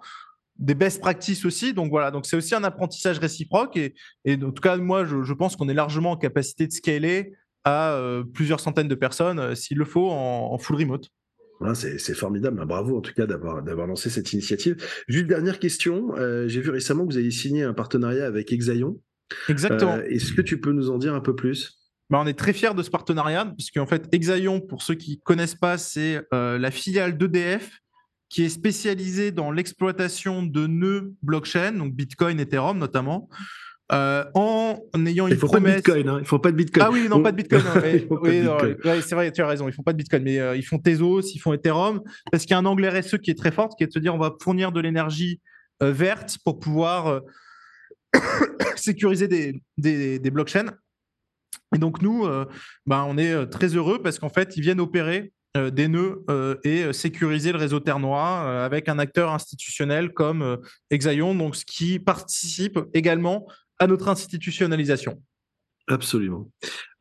des best practices aussi. Donc, voilà, donc c'est aussi un apprentissage réciproque. Et, en tout cas, moi, je, pense qu'on est largement en capacité de scaler à euh, plusieurs centaines de personnes, euh, s'il le faut, en full remote. C'est formidable, bah, bravo en tout cas d'avoir lancé cette initiative. Juste dernière question, euh, j'ai vu récemment que vous avez signé un partenariat avec Exaion. Exactement. Euh, est-ce que tu peux nous en dire un peu plus? Bah, on est très fiers de ce partenariat, puisqu'en fait, Exaion, pour ceux qui ne connaissent pas, c'est euh, la filiale d'EDF qui est spécialisée dans l'exploitation de nœuds blockchain, donc Bitcoin, Ethereum notamment. Euh, en ayant une il faut promesse. Pas de Bitcoin, hein. Ils font pas de Bitcoin. Ah oui, non, pas de Bitcoin. oui, c'est vrai, tu as raison. Ils font pas de Bitcoin, mais euh, ils font Tezos, ils font Ethereum, parce qu'il y a un angle RSE qui est très fort, qui est de se dire on va fournir de l'énergie euh, verte pour pouvoir sécuriser des, des, des, blockchains. Et donc nous, ben, on est très heureux parce qu'en fait, ils viennent opérer des nœuds et sécuriser le réseau ternois avec un acteur institutionnel comme Exaion, donc ce qui participe également à notre institutionnalisation. Absolument.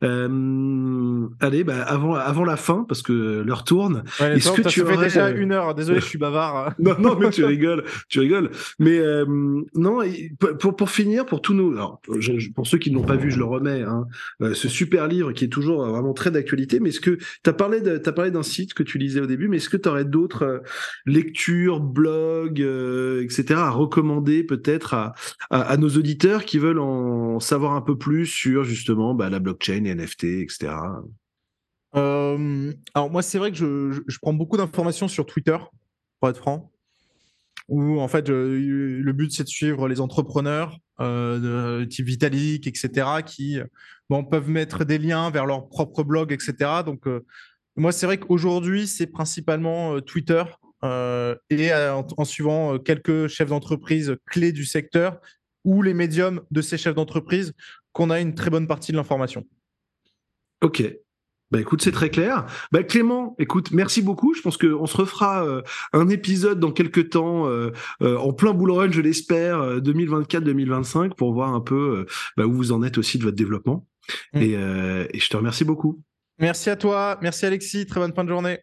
Euh, allez, bah, avant, avant la fin, parce que l'heure tourne. Est-ce que tu fait déjà une heure. Désolé, je suis bavard. non, non, mais tu rigoles, tu rigoles. Mais euh, non, pour, pour finir, pour tous nous, alors, pour ceux qui ne l'ont pas vu, je le remets. Hein, euh, ce super livre qui est toujours vraiment très d'actualité. Mais est-ce que tu as parlé de, as parlé d'un site que tu lisais au début, mais est-ce que tu aurais d'autres lectures, blogs, etc. à recommander peut-être à, à, nos auditeurs qui veulent en savoir un peu plus sur justement bah, la blockchain, NFT, etc. Euh, alors moi, c'est vrai que je, prends beaucoup d'informations sur Twitter, pour être franc, où en fait le but c'est de suivre les entrepreneurs euh, type Vitalik, etc., qui peuvent mettre des liens vers leur propre blog, etc. Donc euh, moi, c'est vrai qu'aujourd'hui, c'est principalement Twitter et en, suivant quelques chefs d'entreprise clés du secteur ou les médiums de ces chefs d'entreprise qu'on a une très bonne partie de l'information. Ok. Bah écoute, c'est très clair. Bah Clément, écoute, merci beaucoup. Je pense qu'on se refera euh, un épisode dans quelques temps, euh, euh, en plein bull run, je l'espère, 2024-2025, pour voir un peu bah, où vous en êtes aussi de votre développement. Mm. Et, et je te remercie beaucoup. Merci à toi, merci Alexis, très bonne fin de journée.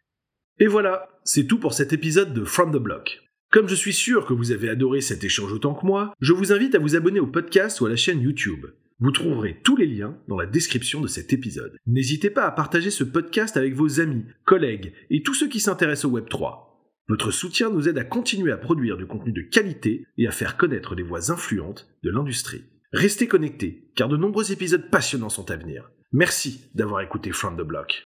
Et voilà, c'est tout pour cet épisode de From the Block. Comme je suis sûr que vous avez adoré cet échange autant que moi, je vous invite à vous abonner au podcast ou à la chaîne YouTube. Vous trouverez tous les liens dans la description de cet épisode. N'hésitez pas à partager ce podcast avec vos amis, collègues et tous ceux qui s'intéressent au Web3. Votre soutien nous aide à continuer à produire du contenu de qualité et à faire connaître les voix influentes de l'industrie. Restez connectés, car de nombreux épisodes passionnants sont à venir. Merci d'avoir écouté From the Block.